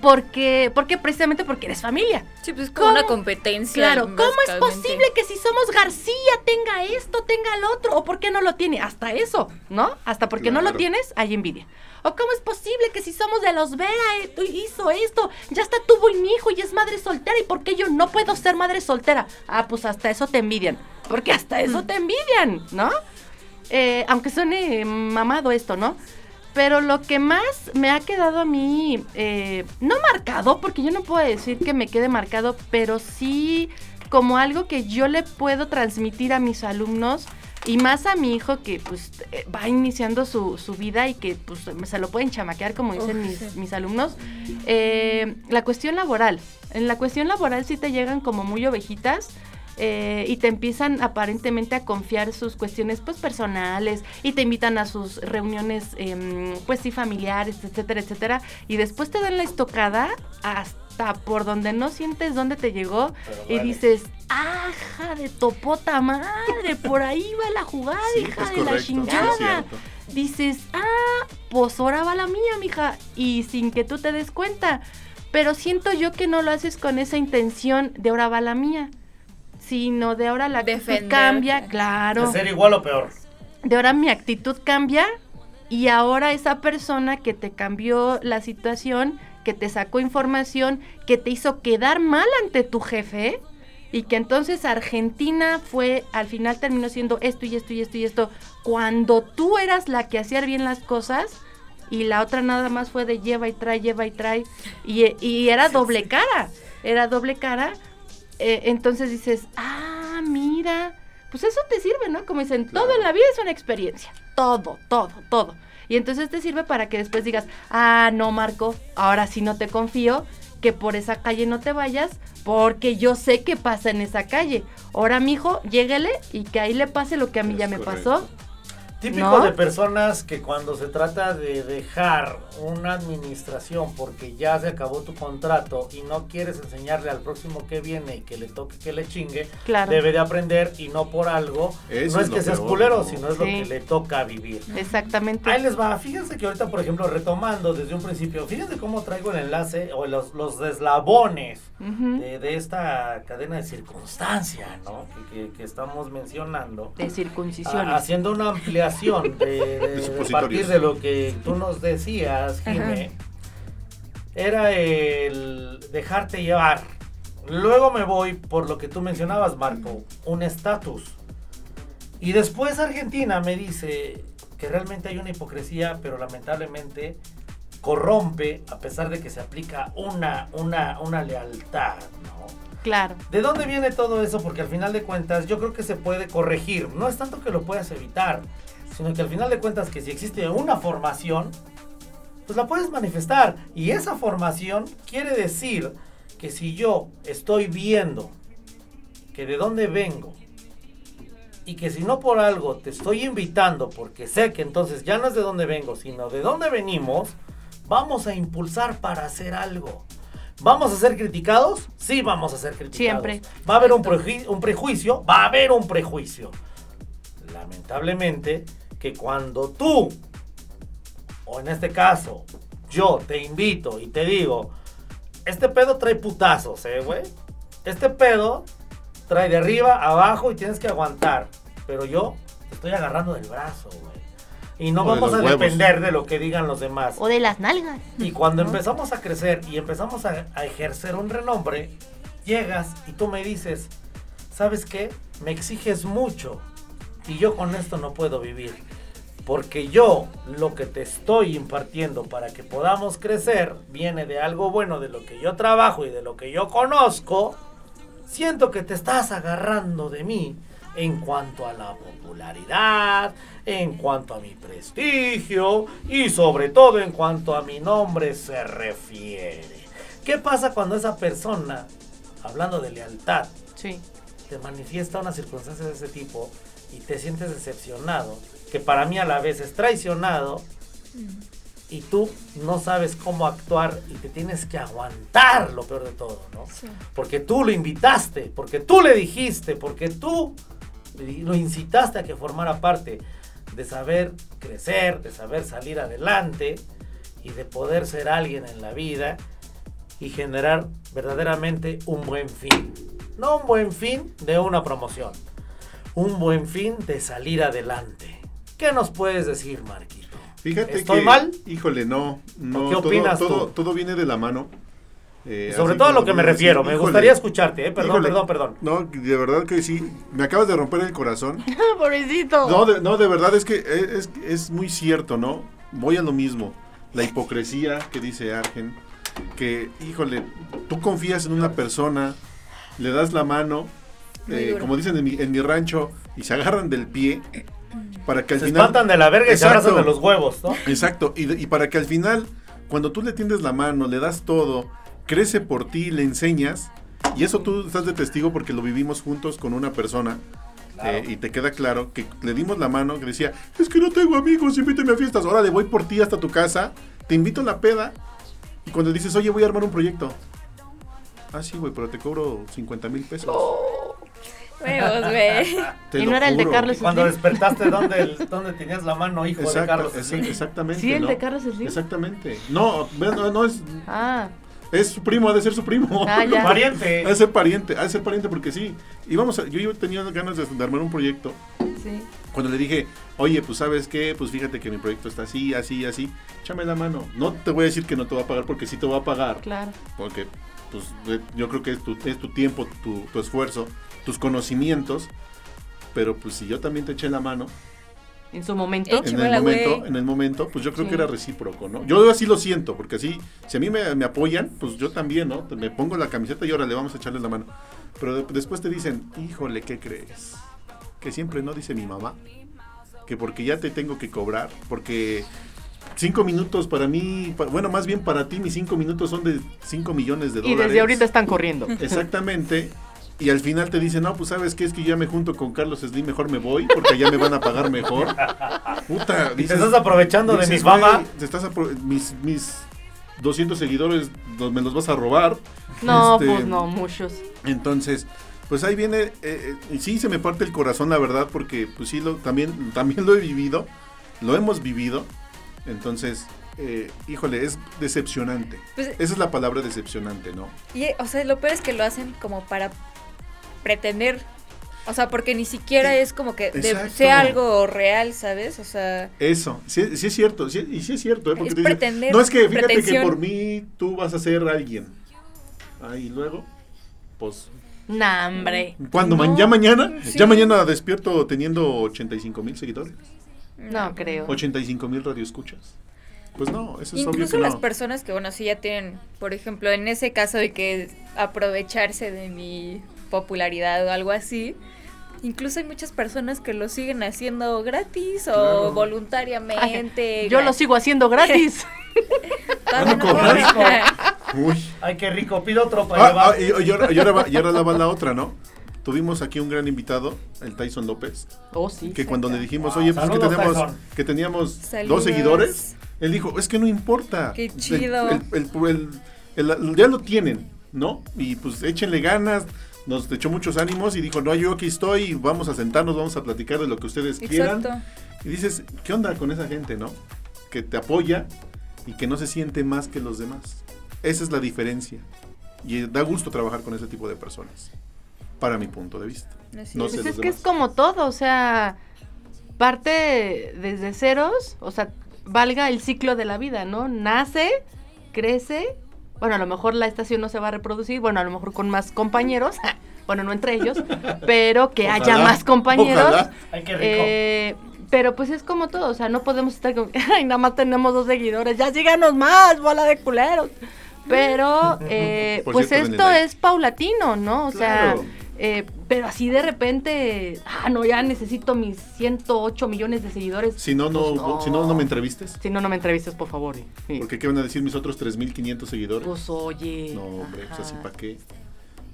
Porque, porque precisamente porque eres familia. Sí, pues es como ¿Cómo? una competencia. Claro, ¿cómo es posible que si somos García tenga esto, tenga lo otro? ¿O por qué no lo tiene? Hasta eso, ¿no? Hasta porque no lo tienes, hay envidia. ¿O cómo es posible que si somos de los Vera eh, tú hizo esto, ya hasta tuvo un hijo y es madre soltera? ¿Y por qué yo no puedo ser madre soltera? Ah, pues hasta eso te envidian. Porque hasta eso te envidian, ¿no? Eh, aunque suene mamado esto, ¿no? Pero lo que más me ha quedado a mí, eh, no marcado, porque yo no puedo decir que me quede marcado, pero sí como algo que yo le puedo transmitir a mis alumnos y más a mi hijo que pues eh, va iniciando su, su vida y que pues se lo pueden chamaquear como dicen Uf, mis, sí. mis alumnos. Eh, la cuestión laboral. En la cuestión laboral sí te llegan como muy ovejitas eh, y te empiezan aparentemente a confiar sus cuestiones pues personales y te invitan a sus reuniones em, pues sí familiares, etcétera, etcétera y después te dan la estocada hasta por donde no sientes dónde te llegó Pero y vale. dices, ¡aja de topota madre! Por ahí va la jugada, Sí, hija de la correcto, chingada dices, ah, pues ahora va la mía, mija, y sin que tú te des cuenta. Pero siento yo que no lo haces con esa intención de ahora va la mía. Sino de ahora la actitud Defenderte. cambia, claro. De ser igual o peor. De ahora mi actitud cambia y ahora esa persona que te cambió la situación, que te sacó información, que te hizo quedar mal ante tu jefe y que entonces Argentina fue, al final terminó siendo esto y esto y esto y esto, cuando tú eras la que hacía bien las cosas y la otra nada más fue de lleva y trae, lleva y trae y, y era doble cara, era doble cara, eh, entonces dices, ah, mira, pues eso te sirve, ¿no? Como dicen, todo en la vida es una experiencia, todo, todo, todo. Y entonces te sirve para que después digas, ah, no, Marco, ahora sí no te confío, que por esa calle no te vayas, porque yo sé qué pasa en esa calle. Ahora, mijo, lléguele y que ahí le pase lo que a mí Es ya me pasó. Típico ¿No? de personas que cuando se trata de dejar una administración porque ya se acabó tu contrato y no quieres enseñarle al próximo que viene y que le toque que le chingue, Claro. debe de aprender y no por algo. Eso no es que seas culero, ¿no? sino es lo que le toca vivir. Exactamente. Ahí les va, fíjense que ahorita, por ejemplo, retomando desde un principio, fíjense cómo traigo el enlace o los, los eslabones de, de esta cadena de circunstancia, ¿no? Que, que- que estamos mencionando. De Ah, circuncisiones. haciendo una ampliación de, de- de supositorios. partir de lo que tú nos decías, Era el dejarte llevar. Luego me voy por lo que tú mencionabas, Marco, un estatus. Y después Argentina me dice que realmente hay una hipocresía, pero lamentablemente corrompe a pesar de que se aplica una, una, una lealtad, ¿no? Claro. ¿De dónde viene todo eso? Porque al final de cuentas yo creo que se puede corregir. No es tanto que lo puedas evitar, sino que al final de cuentas que si existe una formación, pues la puedes manifestar. Y esa formación quiere decir que si yo estoy viendo que de dónde vengo y que si no por algo te estoy invitando porque sé que entonces ya no es de dónde vengo, sino de dónde venimos, vamos a impulsar para hacer algo. ¿Vamos a ser criticados? Sí, vamos a ser criticados. Siempre. ¿Va a haber un, preju- un prejuicio? Va a haber un prejuicio. Lamentablemente, que cuando tú, o en este caso, yo te invito y te digo, este pedo trae putazos, ¿eh, güey? Este pedo trae de arriba, abajo y tienes que aguantar. Pero yo te estoy agarrando del brazo, güey. Y no O de vamos a huevos. depender de lo que digan los demás. O de las nalgas. Y cuando empezamos a crecer y empezamos a, a ejercer un renombre, llegas y tú me dices, ¿sabes qué? Me exiges mucho y yo con esto no puedo vivir. Porque yo lo que te estoy impartiendo para que podamos crecer viene de algo bueno, de lo que yo trabajo y de lo que yo conozco. Siento que te estás agarrando de mí en cuanto a la popularidad, en cuanto a mi prestigio y sobre todo en cuanto a mi nombre se refiere. ¿Qué pasa cuando esa persona, hablando de lealtad, Sí. te manifiesta una circunstancia de ese tipo y te sientes decepcionado, que para mí a la vez es traicionado, y tú no sabes cómo actuar y te tienes que aguantar lo peor de todo, ¿no? Sí. Porque tú lo invitaste, porque tú le dijiste, porque tú lo incitaste a que formara parte de saber crecer, de saber salir adelante y de poder ser alguien en la vida y generar verdaderamente un buen fin. No un buen fin de una promoción, un buen fin de salir adelante. ¿Qué nos puedes decir, Marquito? Fíjate ¿Estoy que, mal? Híjole, no, no. qué todo- opinas todo, tú? todo viene de la mano. Eh, sobre todo a lo que me refiero, me híjole, gustaría escucharte, ¿eh? Perdón, híjole. perdón, perdón. No, de verdad que sí. Me acabas de romper el corazón. Pobrecito. No, de, no, de verdad es que es, es- es muy cierto, ¿no? Voy a lo mismo. La hipocresía que dice Argen. Que, híjole, tú confías en una persona, le das la mano, eh, como dicen en mi, en mi rancho, y se agarran del pie para que al Se final... espantan de la verga y se Exacto. abrazan de los huevos, ¿no? Exacto, y, para que al final, cuando tú le tiendes la mano, le das todo, crece por ti, le enseñas, y eso tú estás de testigo porque lo vivimos juntos con una persona, Claro. eh, y te queda claro que le dimos la mano, que decía, es que no tengo amigos, invítame a fiestas, ahora le voy por ti hasta tu casa, te invito a la peda, y cuando dices, oye, voy a armar un proyecto. Ah, sí, güey, pero te cobro 50 mil pesos. Huevos, güey. Y no era el de. Carlos Cuando Slim. despertaste, ¿dónde, el- dónde tenías la mano, hijo de Carlos Slim? exactamente. Sí, el ¿no? de Carlos Slim. Exactamente. No, no, no es, Ah, Es su primo, ha de ser su primo. Ah, ya. Pariente. Ha de ser pariente, ha de ser pariente porque sí. Y vamos a, yo, yo tenía ganas de, de armar un proyecto. Sí. Cuando le dije, oye, pues sabes qué, pues fíjate que mi proyecto está así, así, así, échame la mano. No te voy a decir que no te va a pagar porque sí te va a pagar. Claro. Porque pues yo creo que es tu, es tu tiempo, tu, tu esfuerzo, tus conocimientos. Pero pues si yo también te eché la mano En su momento. En el momento, en el momento, pues yo creo Sí. que era recíproco, ¿no? Yo así lo siento, porque así, si a mí me, me apoyan, pues yo también, ¿no? Me pongo la camiseta y ahora le vamos a echarle la mano. Pero de- después te dicen, híjole, ¿qué crees? Que siempre no dice mi mamá, que porque ya te tengo que cobrar, porque cinco minutos para mí, pa- bueno, más bien para ti mis cinco minutos son de cinco millones de Y dólares. desde ahorita están corriendo. Exactamente. Y al final te dicen, no, pues sabes qué, es que yo ya me junto con Carlos Slim, mejor me voy, porque ya me van a pagar mejor. Puta, Y te dices, estás aprovechando de dices, mi fama. "Güey, te estás mis, mis 200 seguidores los- me los vas a robar. No, Este, pues no, muchos. Entonces, pues ahí viene, eh, eh, y sí se me parte el corazón, la verdad, porque pues sí, lo, también, también lo he vivido, lo hemos vivido. Entonces, eh, híjole, es decepcionante. Pues- Esa es la palabra decepcionante, ¿no? Y, o sea, lo peor es que lo hacen como para pretender. O sea, porque ni siquiera es como que de- sea algo real, ¿sabes? O sea, Eso, sí, sí es cierto, sí- y sí es cierto, ¿eh? porque Es te dicen, no es que fíjate que por mí tú vas a ser alguien. Ah, y luego, pues, Nah, hombre. No. ¿Ya mañana? Sí. ¿Ya mañana despierto teniendo 85 mil seguidores? No creo. 85 mil radioescuchas. Pues no, eso es obvio incluso que las no. personas que, bueno, sí ya tienen, por ejemplo, en ese caso de que aprovecharse de mi popularidad o algo así, incluso hay muchas personas que lo siguen haciendo gratis Claro. o voluntariamente. Yo lo sigo haciendo gratis. No cobran. Uy. Ay, qué rico. Pido otro para Ah, llevar. ah, y, y ahora, y ahora va, y ahora la va la otra, ¿no? Tuvimos aquí un gran invitado, el Tyson López, Oh, sí. que cuando le dijimos, Wow, oye, pues que teníamos, Tyson. que teníamos Saludos. dos seguidores, él dijo, es que no importa. Qué El- chido. el- el- el- el- ya lo tienen, ¿no? Y pues échenle ganas, nos echó muchos ánimos y dijo, no, yo aquí estoy, vamos a sentarnos, vamos a platicar de lo que ustedes quieran. Y dices, ¿qué onda con esa gente, no? Que te apoya y que no se siente más que los demás. Esa es la diferencia. Y da gusto trabajar con ese tipo de personas, para mi punto de vista. Así No es. sé Pues los es que es como todo, o sea, parte desde ceros, o sea, valga el ciclo de la vida, ¿no? Nace, crece, bueno, a lo mejor la estación no se va a reproducir, bueno, a lo mejor con más compañeros, bueno, no entre ellos, pero que haya más compañeros. ojalá. Ay, qué rico. Eh, pero pues es como todo, o sea, no podemos estar con, ay, nada más tenemos dos seguidores, ya síganos más, bola de culeros. Pero, eh, pues cierto, esto like. es paulatino, ¿no? O Claro. sea, eh, pero así de repente, ah, no, ya necesito mis 108 millones de seguidores. Si no, no, Pues si no, no me entrevistes. Si no, no me entrevistes, por favor. Sí. Porque ¿qué van a decir mis otros 3.500 seguidores? Pues oye. no, hombre, pues así ajá. para qué.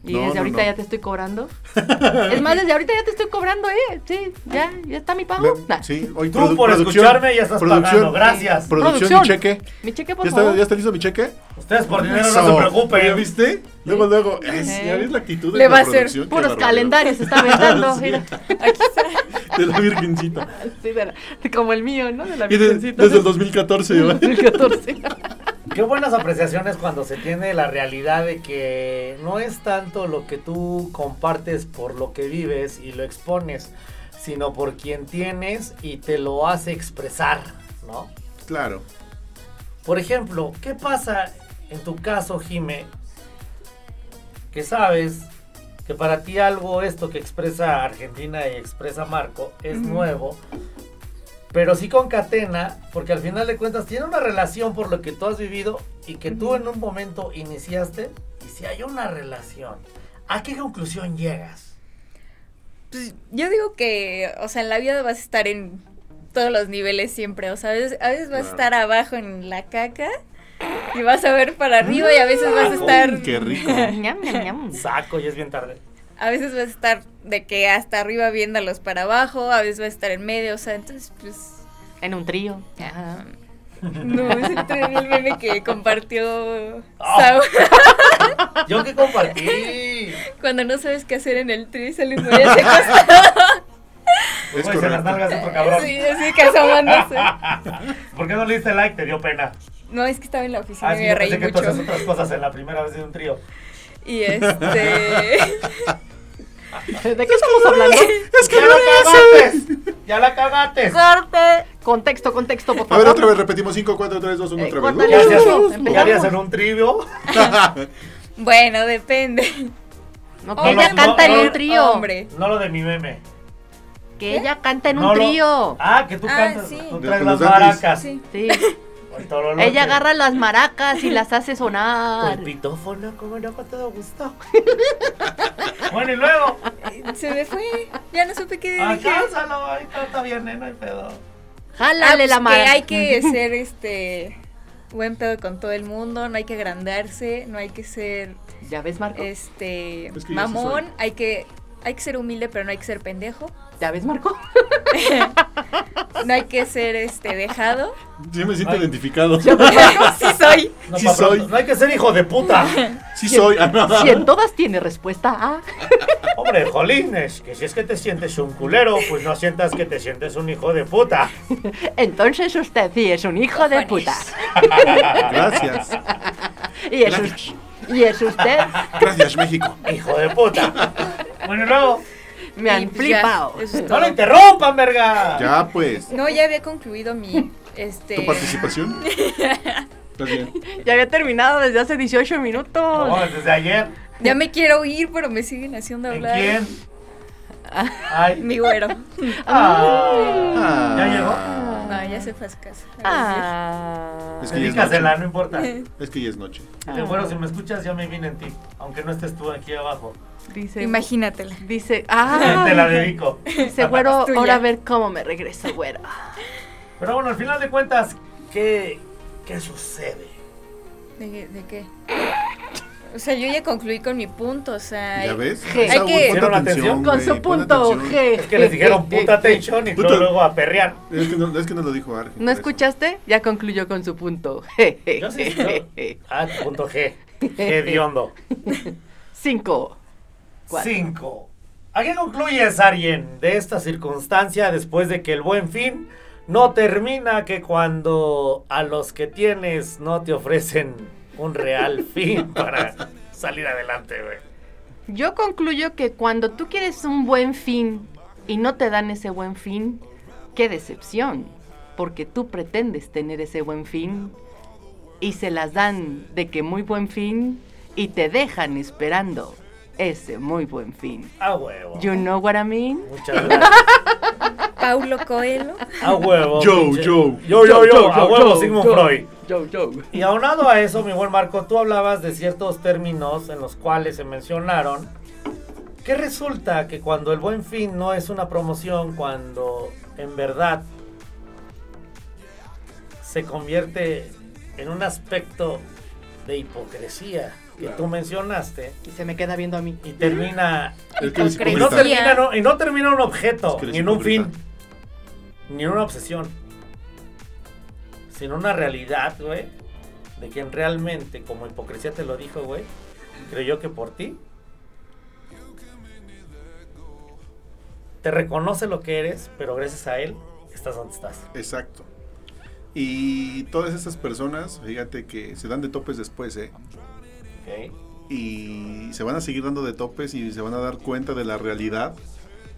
Y No, desde no, ahorita no. ya te estoy cobrando. es más, desde ahorita ya te estoy cobrando, ¿eh? Sí, ya, ya está mi pago. Le- Nah. sí, hoy Tú por escucharme ya estás pagando. Gracias. Producción, Producción. mi cheque. Mi cheque, por ¿Ya favor. está, ¿Ya está listo mi cheque? Ustedes por dinero no Eso. se ¿Ya preocupen. viste? Luego, luego. Es, Eh. ya ves la actitud de Le la va a hacer Puros calendarios se está aventando. Sí. mira. Aquí está. De la virgencita. Sí, de la- como el mío, ¿no? De la Y de- virgencita. desde el 2014, ¿verdad? 2014. Qué buenas apreciaciones cuando se tiene la realidad de que no es tanto lo que tú compartes por lo que vives y lo expones, sino por quien tienes y te lo hace expresar, ¿no? Claro. Por ejemplo, ¿qué pasa en tu caso, Jime? Que sabes que para ti algo esto que expresa Argentina y expresa Marco es nuevo, pero sí concatena, porque al final de cuentas tiene una relación por lo que tú has vivido y que tú en un momento iniciaste, y si hay una relación, ¿a qué conclusión llegas? Pues yo digo que, o sea, en la vida vas a estar en todos los niveles siempre. O sea, a veces, a veces vas a estar abajo en la caca y vas a ver para arriba y a veces vas a estar... Qué rico. Saco y es bien tarde. A veces vas a estar de que hasta arriba viéndolos para abajo, a veces vas a estar en medio, o sea, entonces pues... En un trío. ah, no, es el meme que compartió Ah. Saúl Yo que compartí. cuando no sabes qué hacer en el tri, sale muy hacia costado. Es dice las nalgas de otro cabrón. Sí, así que asomándose. ¿Por qué no le diste like? Te dio pena. No, es que estaba en la oficina Ah, y sí, me reí pensé que tú mucho. haces otras cosas en la primera vez de un trío. Y este. ¿De qué estamos hablando? ¡Ya la cagaste! ¡Ya la cagaste! Corte. Contexto, contexto, por A favor. ver, otra vez repetimos 5, 4, 3, 2, 1, Eh, otra córtale. ¿Qué vez. ¿qué harías en un trivio? bueno, depende. No, que ella canta no, en un no, trío. Hombre. No lo de mi meme. Que ella canta en un trío. Ah, que tú Ah, cantas. sí. Tú traes las maracas. Sí. Sí. Ella agarra las maracas y las hace Con sonar. pitófono, como no con todo gusto. bueno, y luego. Se me fue. Ya no supe qué Ah, dije. Alcánzalo, ahí está, bien, no hay pedo. Ah, Jálale pues la que maraca. hay que ser este buen pedo con todo el mundo, no hay que agrandarse, no hay que ser ¿Ya ves, Marco? este que mamón, hay que hay que ser humilde, pero no hay que ser pendejo. ¿Ya ves, Marco? No hay que ser este dejado. Sí me siento Ay. identificado. sí soy. No, Sí soy. pronto, no hay que ser hijo de puta. Sí soy. Ah. Si en todas tiene respuesta A. Hombre, jolines, que si es que te sientes un culero, pues no sientas que te sientes un hijo de puta. Entonces usted sí es un hijo de puta. Gracias. Y es, us- y es usted. Gracias, México. Hijo de puta. Bueno, luego. Me han flipado. ¡No lo interrumpan, verga! Ya, pues. No, ya había concluido mi este ¿Tu participación? Bien. Ya había terminado desde hace 18 minutos. No, desde ayer. Ya me quiero ir, pero me siguen haciendo ¿En hablar. quién? Ay. Mi güero. Ah. Ah. ¿Ya llegó? No, ya se fue a su casa. Ah. Es que ya es Dedícasela, noche. no importa. Es que ya es noche. Dile, bueno, si me escuchas, ya me vine en ti. Aunque no estés tú aquí abajo. Dice. Imagínatela. Dice. Ah. Te la dedico. Dice, güero, tuya. ahora a ver cómo me regreso, güero. Pero bueno, al final de cuentas, ¿qué, qué sucede? ¿De, de qué? O sea, yo ya concluí con mi punto, o sea... ¿Ya ves? G. Hay que- ponte ¿Hicieron atención? Con su punto. G. Es que les dijeron puta atención y luego, luego a perrear. Es que no, es que no lo dijo Arge. ¿No escuchaste? Ya concluyó con su punto. Yo sí, yo- Ah, punto G. Hediondo. Cinco. Cuatro. Cinco. ¿A qué concluyes, Arjen, de esta circunstancia después de que el buen fin no termina que cuando a los que tienes no te ofrecen un real fin para salir adelante, güey? Yo concluyo que cuando tú quieres un buen fin y no te dan ese buen fin, qué decepción. Porque tú pretendes tener ese buen fin y se las dan de que muy buen fin y te dejan esperando ese muy buen fin. A huevo. You know what I mean? Muchas gracias. Paulo Coelho. A huevo. Yo, yo. Yo, yo, yo. Yo, A yo, huevo, Sigmund. Freud. Yo, yo. Y aunado a eso, mi buen Marco, tú hablabas de ciertos términos en los cuales se mencionaron que resulta que cuando el buen fin no es una promoción, cuando en verdad se convierte en un aspecto de hipocresía que tú mencionaste Y se me queda viendo a mí. y termina y no termina, no- y no termina en un objeto, Es que eres ni en un fin, ni en una obsesión, sino una realidad, güey, de quien realmente, como hipocresía te lo dijo, güey, creyó que por ti te reconoce lo que eres, pero gracias a él estás donde estás. Exacto. Y todas esas personas, fíjate que se dan de topes después, ¿eh? ¿ok? Y se van a seguir dando de topes y se van a dar cuenta de la realidad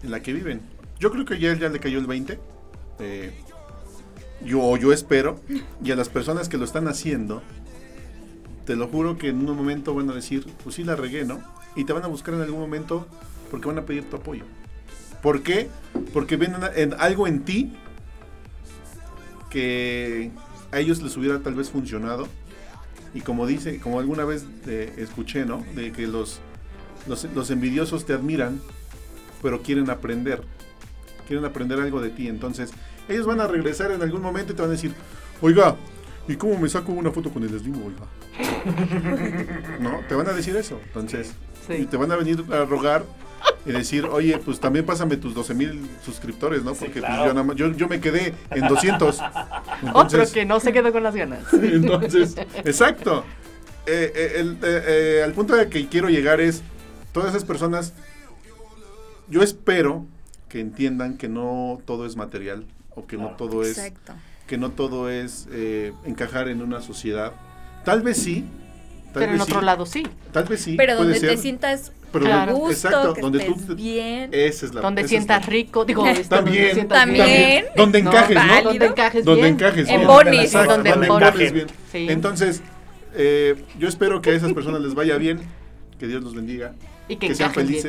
en la que viven. Yo creo que ya, ya le cayó el 20. eh, yo, yo espero. Y a las personas que lo están haciendo, te lo juro que en un momento van a decir, pues sí la regué, ¿no? Y te van a buscar en algún momento porque van a pedir tu apoyo. ¿Por qué? Porque ven en- en algo en ti que a ellos les hubiera tal vez funcionado. Y como dice, como alguna vez eh, escuché, ¿no? De que los, los envidiosos te admiran, pero quieren aprender. Quieren aprender algo de ti. Entonces, ellos van a regresar en algún momento y te van a decir, oiga, ¿y cómo me saco una foto con el Slim, oiga? ¿No? Te van a decir eso. Entonces, Sí. y te van a venir a rogar y decir, oye, pues también pásame tus 12 mil suscriptores, ¿no? Sí, Porque claro. pues, yo, nada más- yo, yo me quedé en 200. Otro que no se quedó con las ganas. entonces, exacto. Eh, eh, el- eh, eh, al punto de que quiero llegar es, todas esas personas, yo espero que entiendan que no todo es material o que no todo es Exacto. que no todo es eh, encajar en una sociedad. Tal vez sí. Tal Pero en vez otro sí, lado sí. Tal vez sí. Pero puede donde te ser, sientas pero Claro. donde- gusto, exacto, que donde estés tú bien. esa es la Donde esa es sientas la- rico. Digo, También. donde También. Donde No, encajes, ¿no? válido. Donde encajes Donde bien. encajes En bien. bonis. Exacto, Donde donde bonis. encajes bien. Sí. Entonces, eh, yo espero que a esas personas les vaya bien, que Dios los bendiga, Y que, que, sean encajen bien.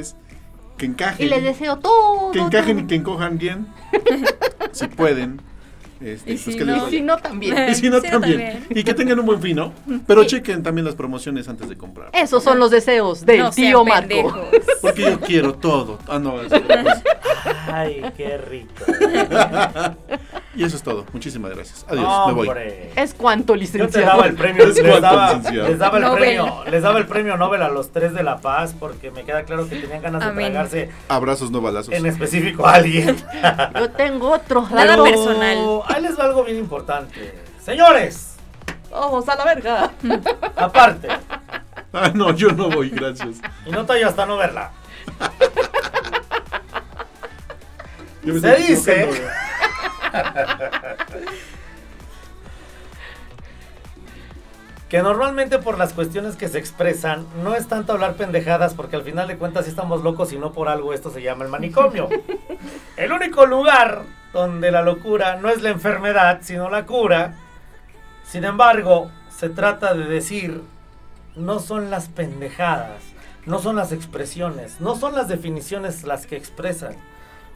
Que encajen, Y les deseo todo. que encajen y que encojan bien, si pueden. Este, Y pues si que les no- Y si no, también. Y si no, también. también. Y que tengan un buen fin, ¿no? Pero chequen también las promociones antes de comprar. Esos son los deseos del no tío Marco. pendejos. Porque yo quiero todo. Ah, no, es otra cosa. Ay, qué rico. Y eso es todo. Muchísimas gracias. Adiós, me voy. Es cuanto, Yo licenciado. te daba el premio, Es les cuanto, daba, licenciado. les daba el Nobel. premio, les daba el premio Nobel a los tres de La Paz porque me queda claro que tenían ganas de tragarse Abrazos, no balazos. en específico a alguien. Yo tengo otros Nada datos. personal. Ahí les va algo bien importante. Señores, Vamos a la verga. aparte, Ah, no, yo no voy, gracias. y no yo hasta no verla. Yo me Se dice- equivocando. Que normalmente por las cuestiones que se expresan, no es tanto hablar pendejadas, porque al final de cuentas sí estamos locos y no por algo esto se llama el manicomio. el único lugar donde la locura no es la enfermedad, sino la cura. Sin embargo, se trata de decir, no son las pendejadas, no son las expresiones, no son las definiciones las que expresan,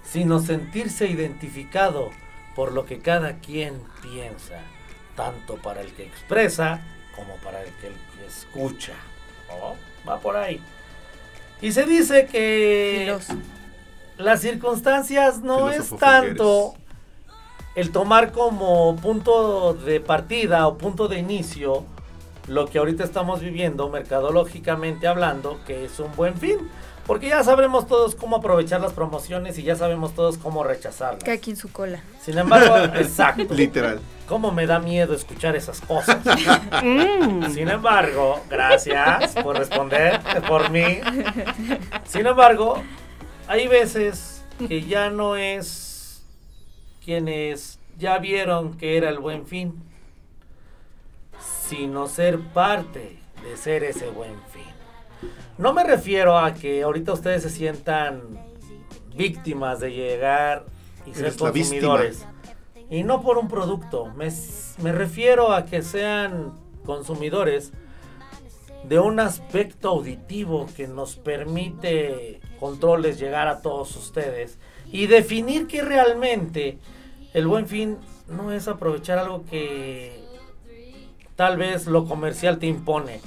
sino sentirse identificado por lo que cada quien piensa, tanto para el que expresa como para el que, escucha. ¿no? Va por ahí. Y se dice que Filoso. las circunstancias no Filósofo es tanto el tomar como punto de partida o punto de inicio lo que ahorita estamos viviendo mercadológicamente hablando, que es un buen fin. Porque ya sabremos todos cómo aprovechar las promociones y ya sabemos todos cómo rechazarlas. Cada quien su cola. Sin embargo, exacto. Literal. ¿Cómo me da miedo escuchar esas cosas? Mm. Sin embargo, gracias por responder por mí. Sin embargo, hay veces que ya no es quienes ya vieron que era el buen fin, sino ser parte de ser ese buen fin. No me refiero a que ahorita ustedes se sientan víctimas de llegar y ser Eres consumidores. Y no por un producto, me, me refiero a que sean consumidores de un aspecto auditivo que nos permite controles llegar a todos ustedes y definir que realmente el buen fin no es aprovechar algo que tal vez lo comercial te impone,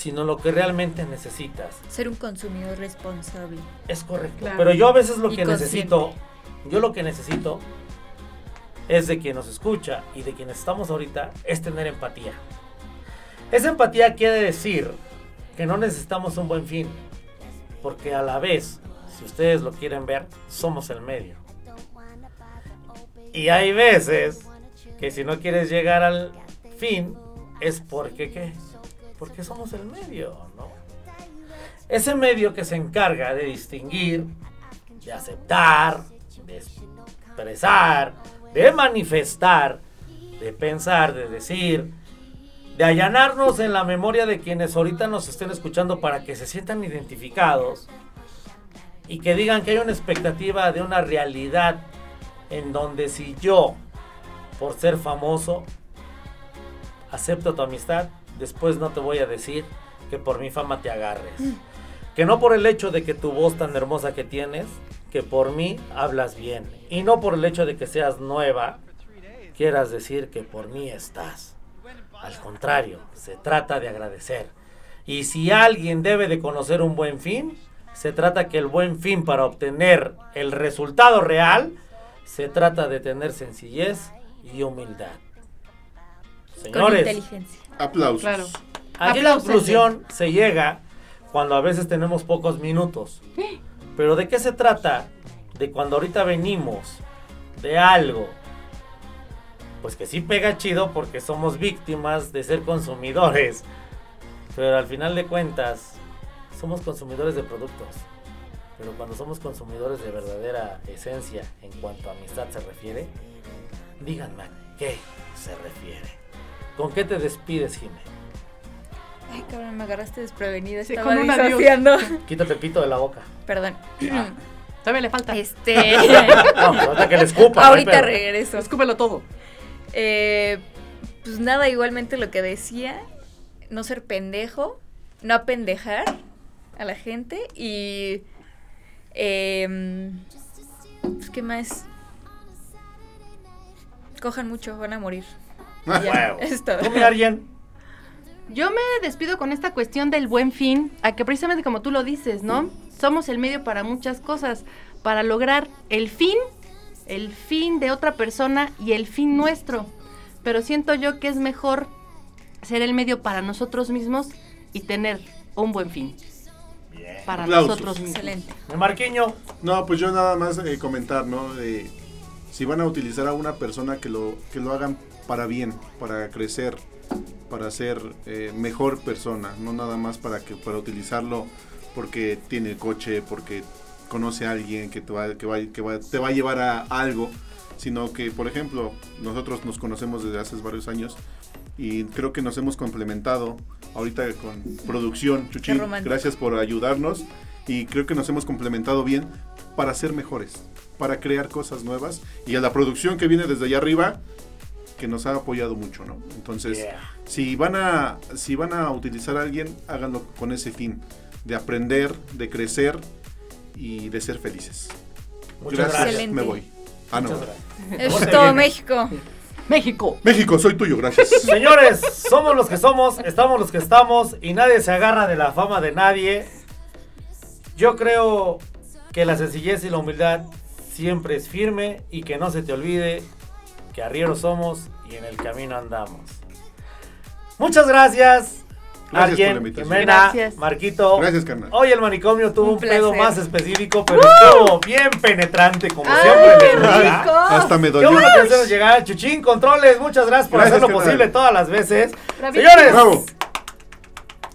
sino lo que realmente necesitas. Ser un consumidor responsable. Es correcto. Claro. Pero yo a veces lo Y que consciente. necesito, yo lo que necesito es de quien nos escucha y de quienes estamos ahorita, es tener empatía. Esa empatía quiere decir que no necesitamos un buen fin, porque a la vez, si ustedes lo quieren ver, somos el medio. Y hay veces que si no quieres llegar al fin, es porque qué? Porque somos el medio, ¿no? Ese medio que se encarga de distinguir, de aceptar, de expresar, de manifestar, de pensar, de decir, de allanarnos en la memoria de quienes ahorita nos estén escuchando para que se sientan identificados y que digan que hay una expectativa de una realidad en donde si yo, por ser famoso, acepto tu amistad, después no te voy a decir que por mi fama te agarres. Que no por el hecho de que tu voz tan hermosa que tienes, que por mí hablas bien. Y no por el hecho de que seas nueva, quieras decir que por mí estás. Al contrario, se trata de agradecer. Y si alguien debe de conocer un buen fin, se trata que el buen fin para obtener el resultado real, se trata de tener sencillez y humildad. Con Señores, inteligencia. Aplausos. Claro. Aquí la conclusión se llega cuando a veces tenemos pocos minutos. Pero ¿de qué se trata? De cuando ahorita venimos de algo. Pues que sí pega chido porque somos víctimas de ser consumidores. Pero al final de cuentas, somos consumidores de productos. Pero cuando somos consumidores de verdadera esencia en cuanto a amistad se refiere, díganme, ¿a qué se refiere? ¿Con qué te despides, Jimé? Ay, cabrón, me agarraste desprevenida. Sí, Estaba disociando. Quítate el pito de la boca. Perdón. Todavía le falta. Este. No, ahorita que le escupa. Ahorita regreso. Escúpelo todo. Eh, pues nada, igualmente lo que decía, no ser pendejo, no apendejar a la gente y... Eh, pues, ¿Qué más? Cojan mucho, van a morir. Ya, es todo. ¿Tú, mi Arjen? Yo me despido con esta cuestión del buen fin, a que precisamente como tú lo dices, ¿no? Somos el medio para muchas cosas, para lograr el fin, el fin de otra persona y el fin nuestro. Pero siento yo que es mejor ser el medio para nosotros mismos y tener un buen fin Bien. para Aplausos. nosotros mismos. Excelente. Mi Marquiño. No, pues yo nada más eh, comentar, ¿no? De, si van a utilizar a una persona que lo, que lo hagan para bien, para crecer, para ser eh, mejor persona, no nada más para que para utilizarlo porque tiene coche, porque conoce a alguien que te va, que va, que va- te va a llevar a algo, sino que, por ejemplo, nosotros nos conocemos desde hace varios años y creo que nos hemos complementado ahorita con producción, Chuchi, gracias por ayudarnos y creo que nos hemos complementado bien para ser mejores, para crear cosas nuevas y a la producción que viene desde allá arriba que nos ha apoyado mucho, ¿no? Entonces, Yeah. si van a si van a utilizar a alguien, háganlo con ese fin de aprender, de crecer y de ser felices. Muchas gracias. Excelente. me voy. Ah, no. Muchas gracias. Es Ponte todo bien. México. México. México, soy tuyo, gracias. Señores, somos los que somos, estamos los que estamos y nadie se agarra de la fama de nadie. Yo creo que la sencillez y la humildad siempre es firme y que no se te olvide que arrieros somos y en el camino andamos. Muchas gracias. Gracias por la Arjen, invitación. Jimena, Gracias. Marquito. Gracias, carnal. Hoy el manicomio tuvo Un un, pedo más específico, pero estuvo bien penetrante como ¡Ay, siempre. qué rico! Hasta me Qué dolió. bueno que hacemos llegar. Chuchín, controles, muchas gracias por Gracias, hacerlo carnal. posible todas las veces. Bravísimo. Señores, Bravo.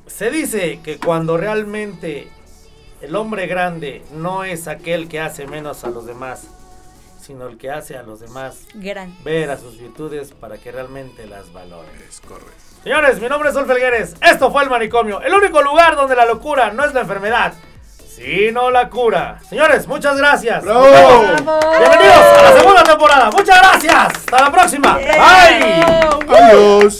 se dice que cuando realmente el hombre grande no es aquel que hace menos a los demás, sino el que hace a los demás Gran. ver a sus virtudes para que realmente las valoren. Es correcto. Señores, mi nombre es Sol Felgueres. Esto fue el manicomio, el único lugar donde la locura no es la enfermedad, sino la cura. Señores, muchas gracias. ¡Bravo! Bienvenidos a la segunda temporada. Muchas gracias. Hasta la próxima. Bye. Adiós.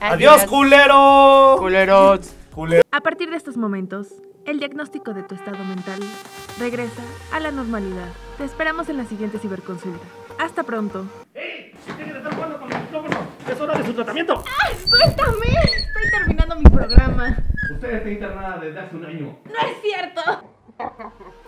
Adiós, culero. Culeros. Culero. A partir de estos momentos, el diagnóstico de tu estado mental regresa a la normalidad. Te esperamos en la siguiente ciberconsulta. Hasta pronto. Es hora de su tratamiento. ¡Suéltame! Estoy terminando mi programa. Usted está internada desde hace un año. ¡No es cierto!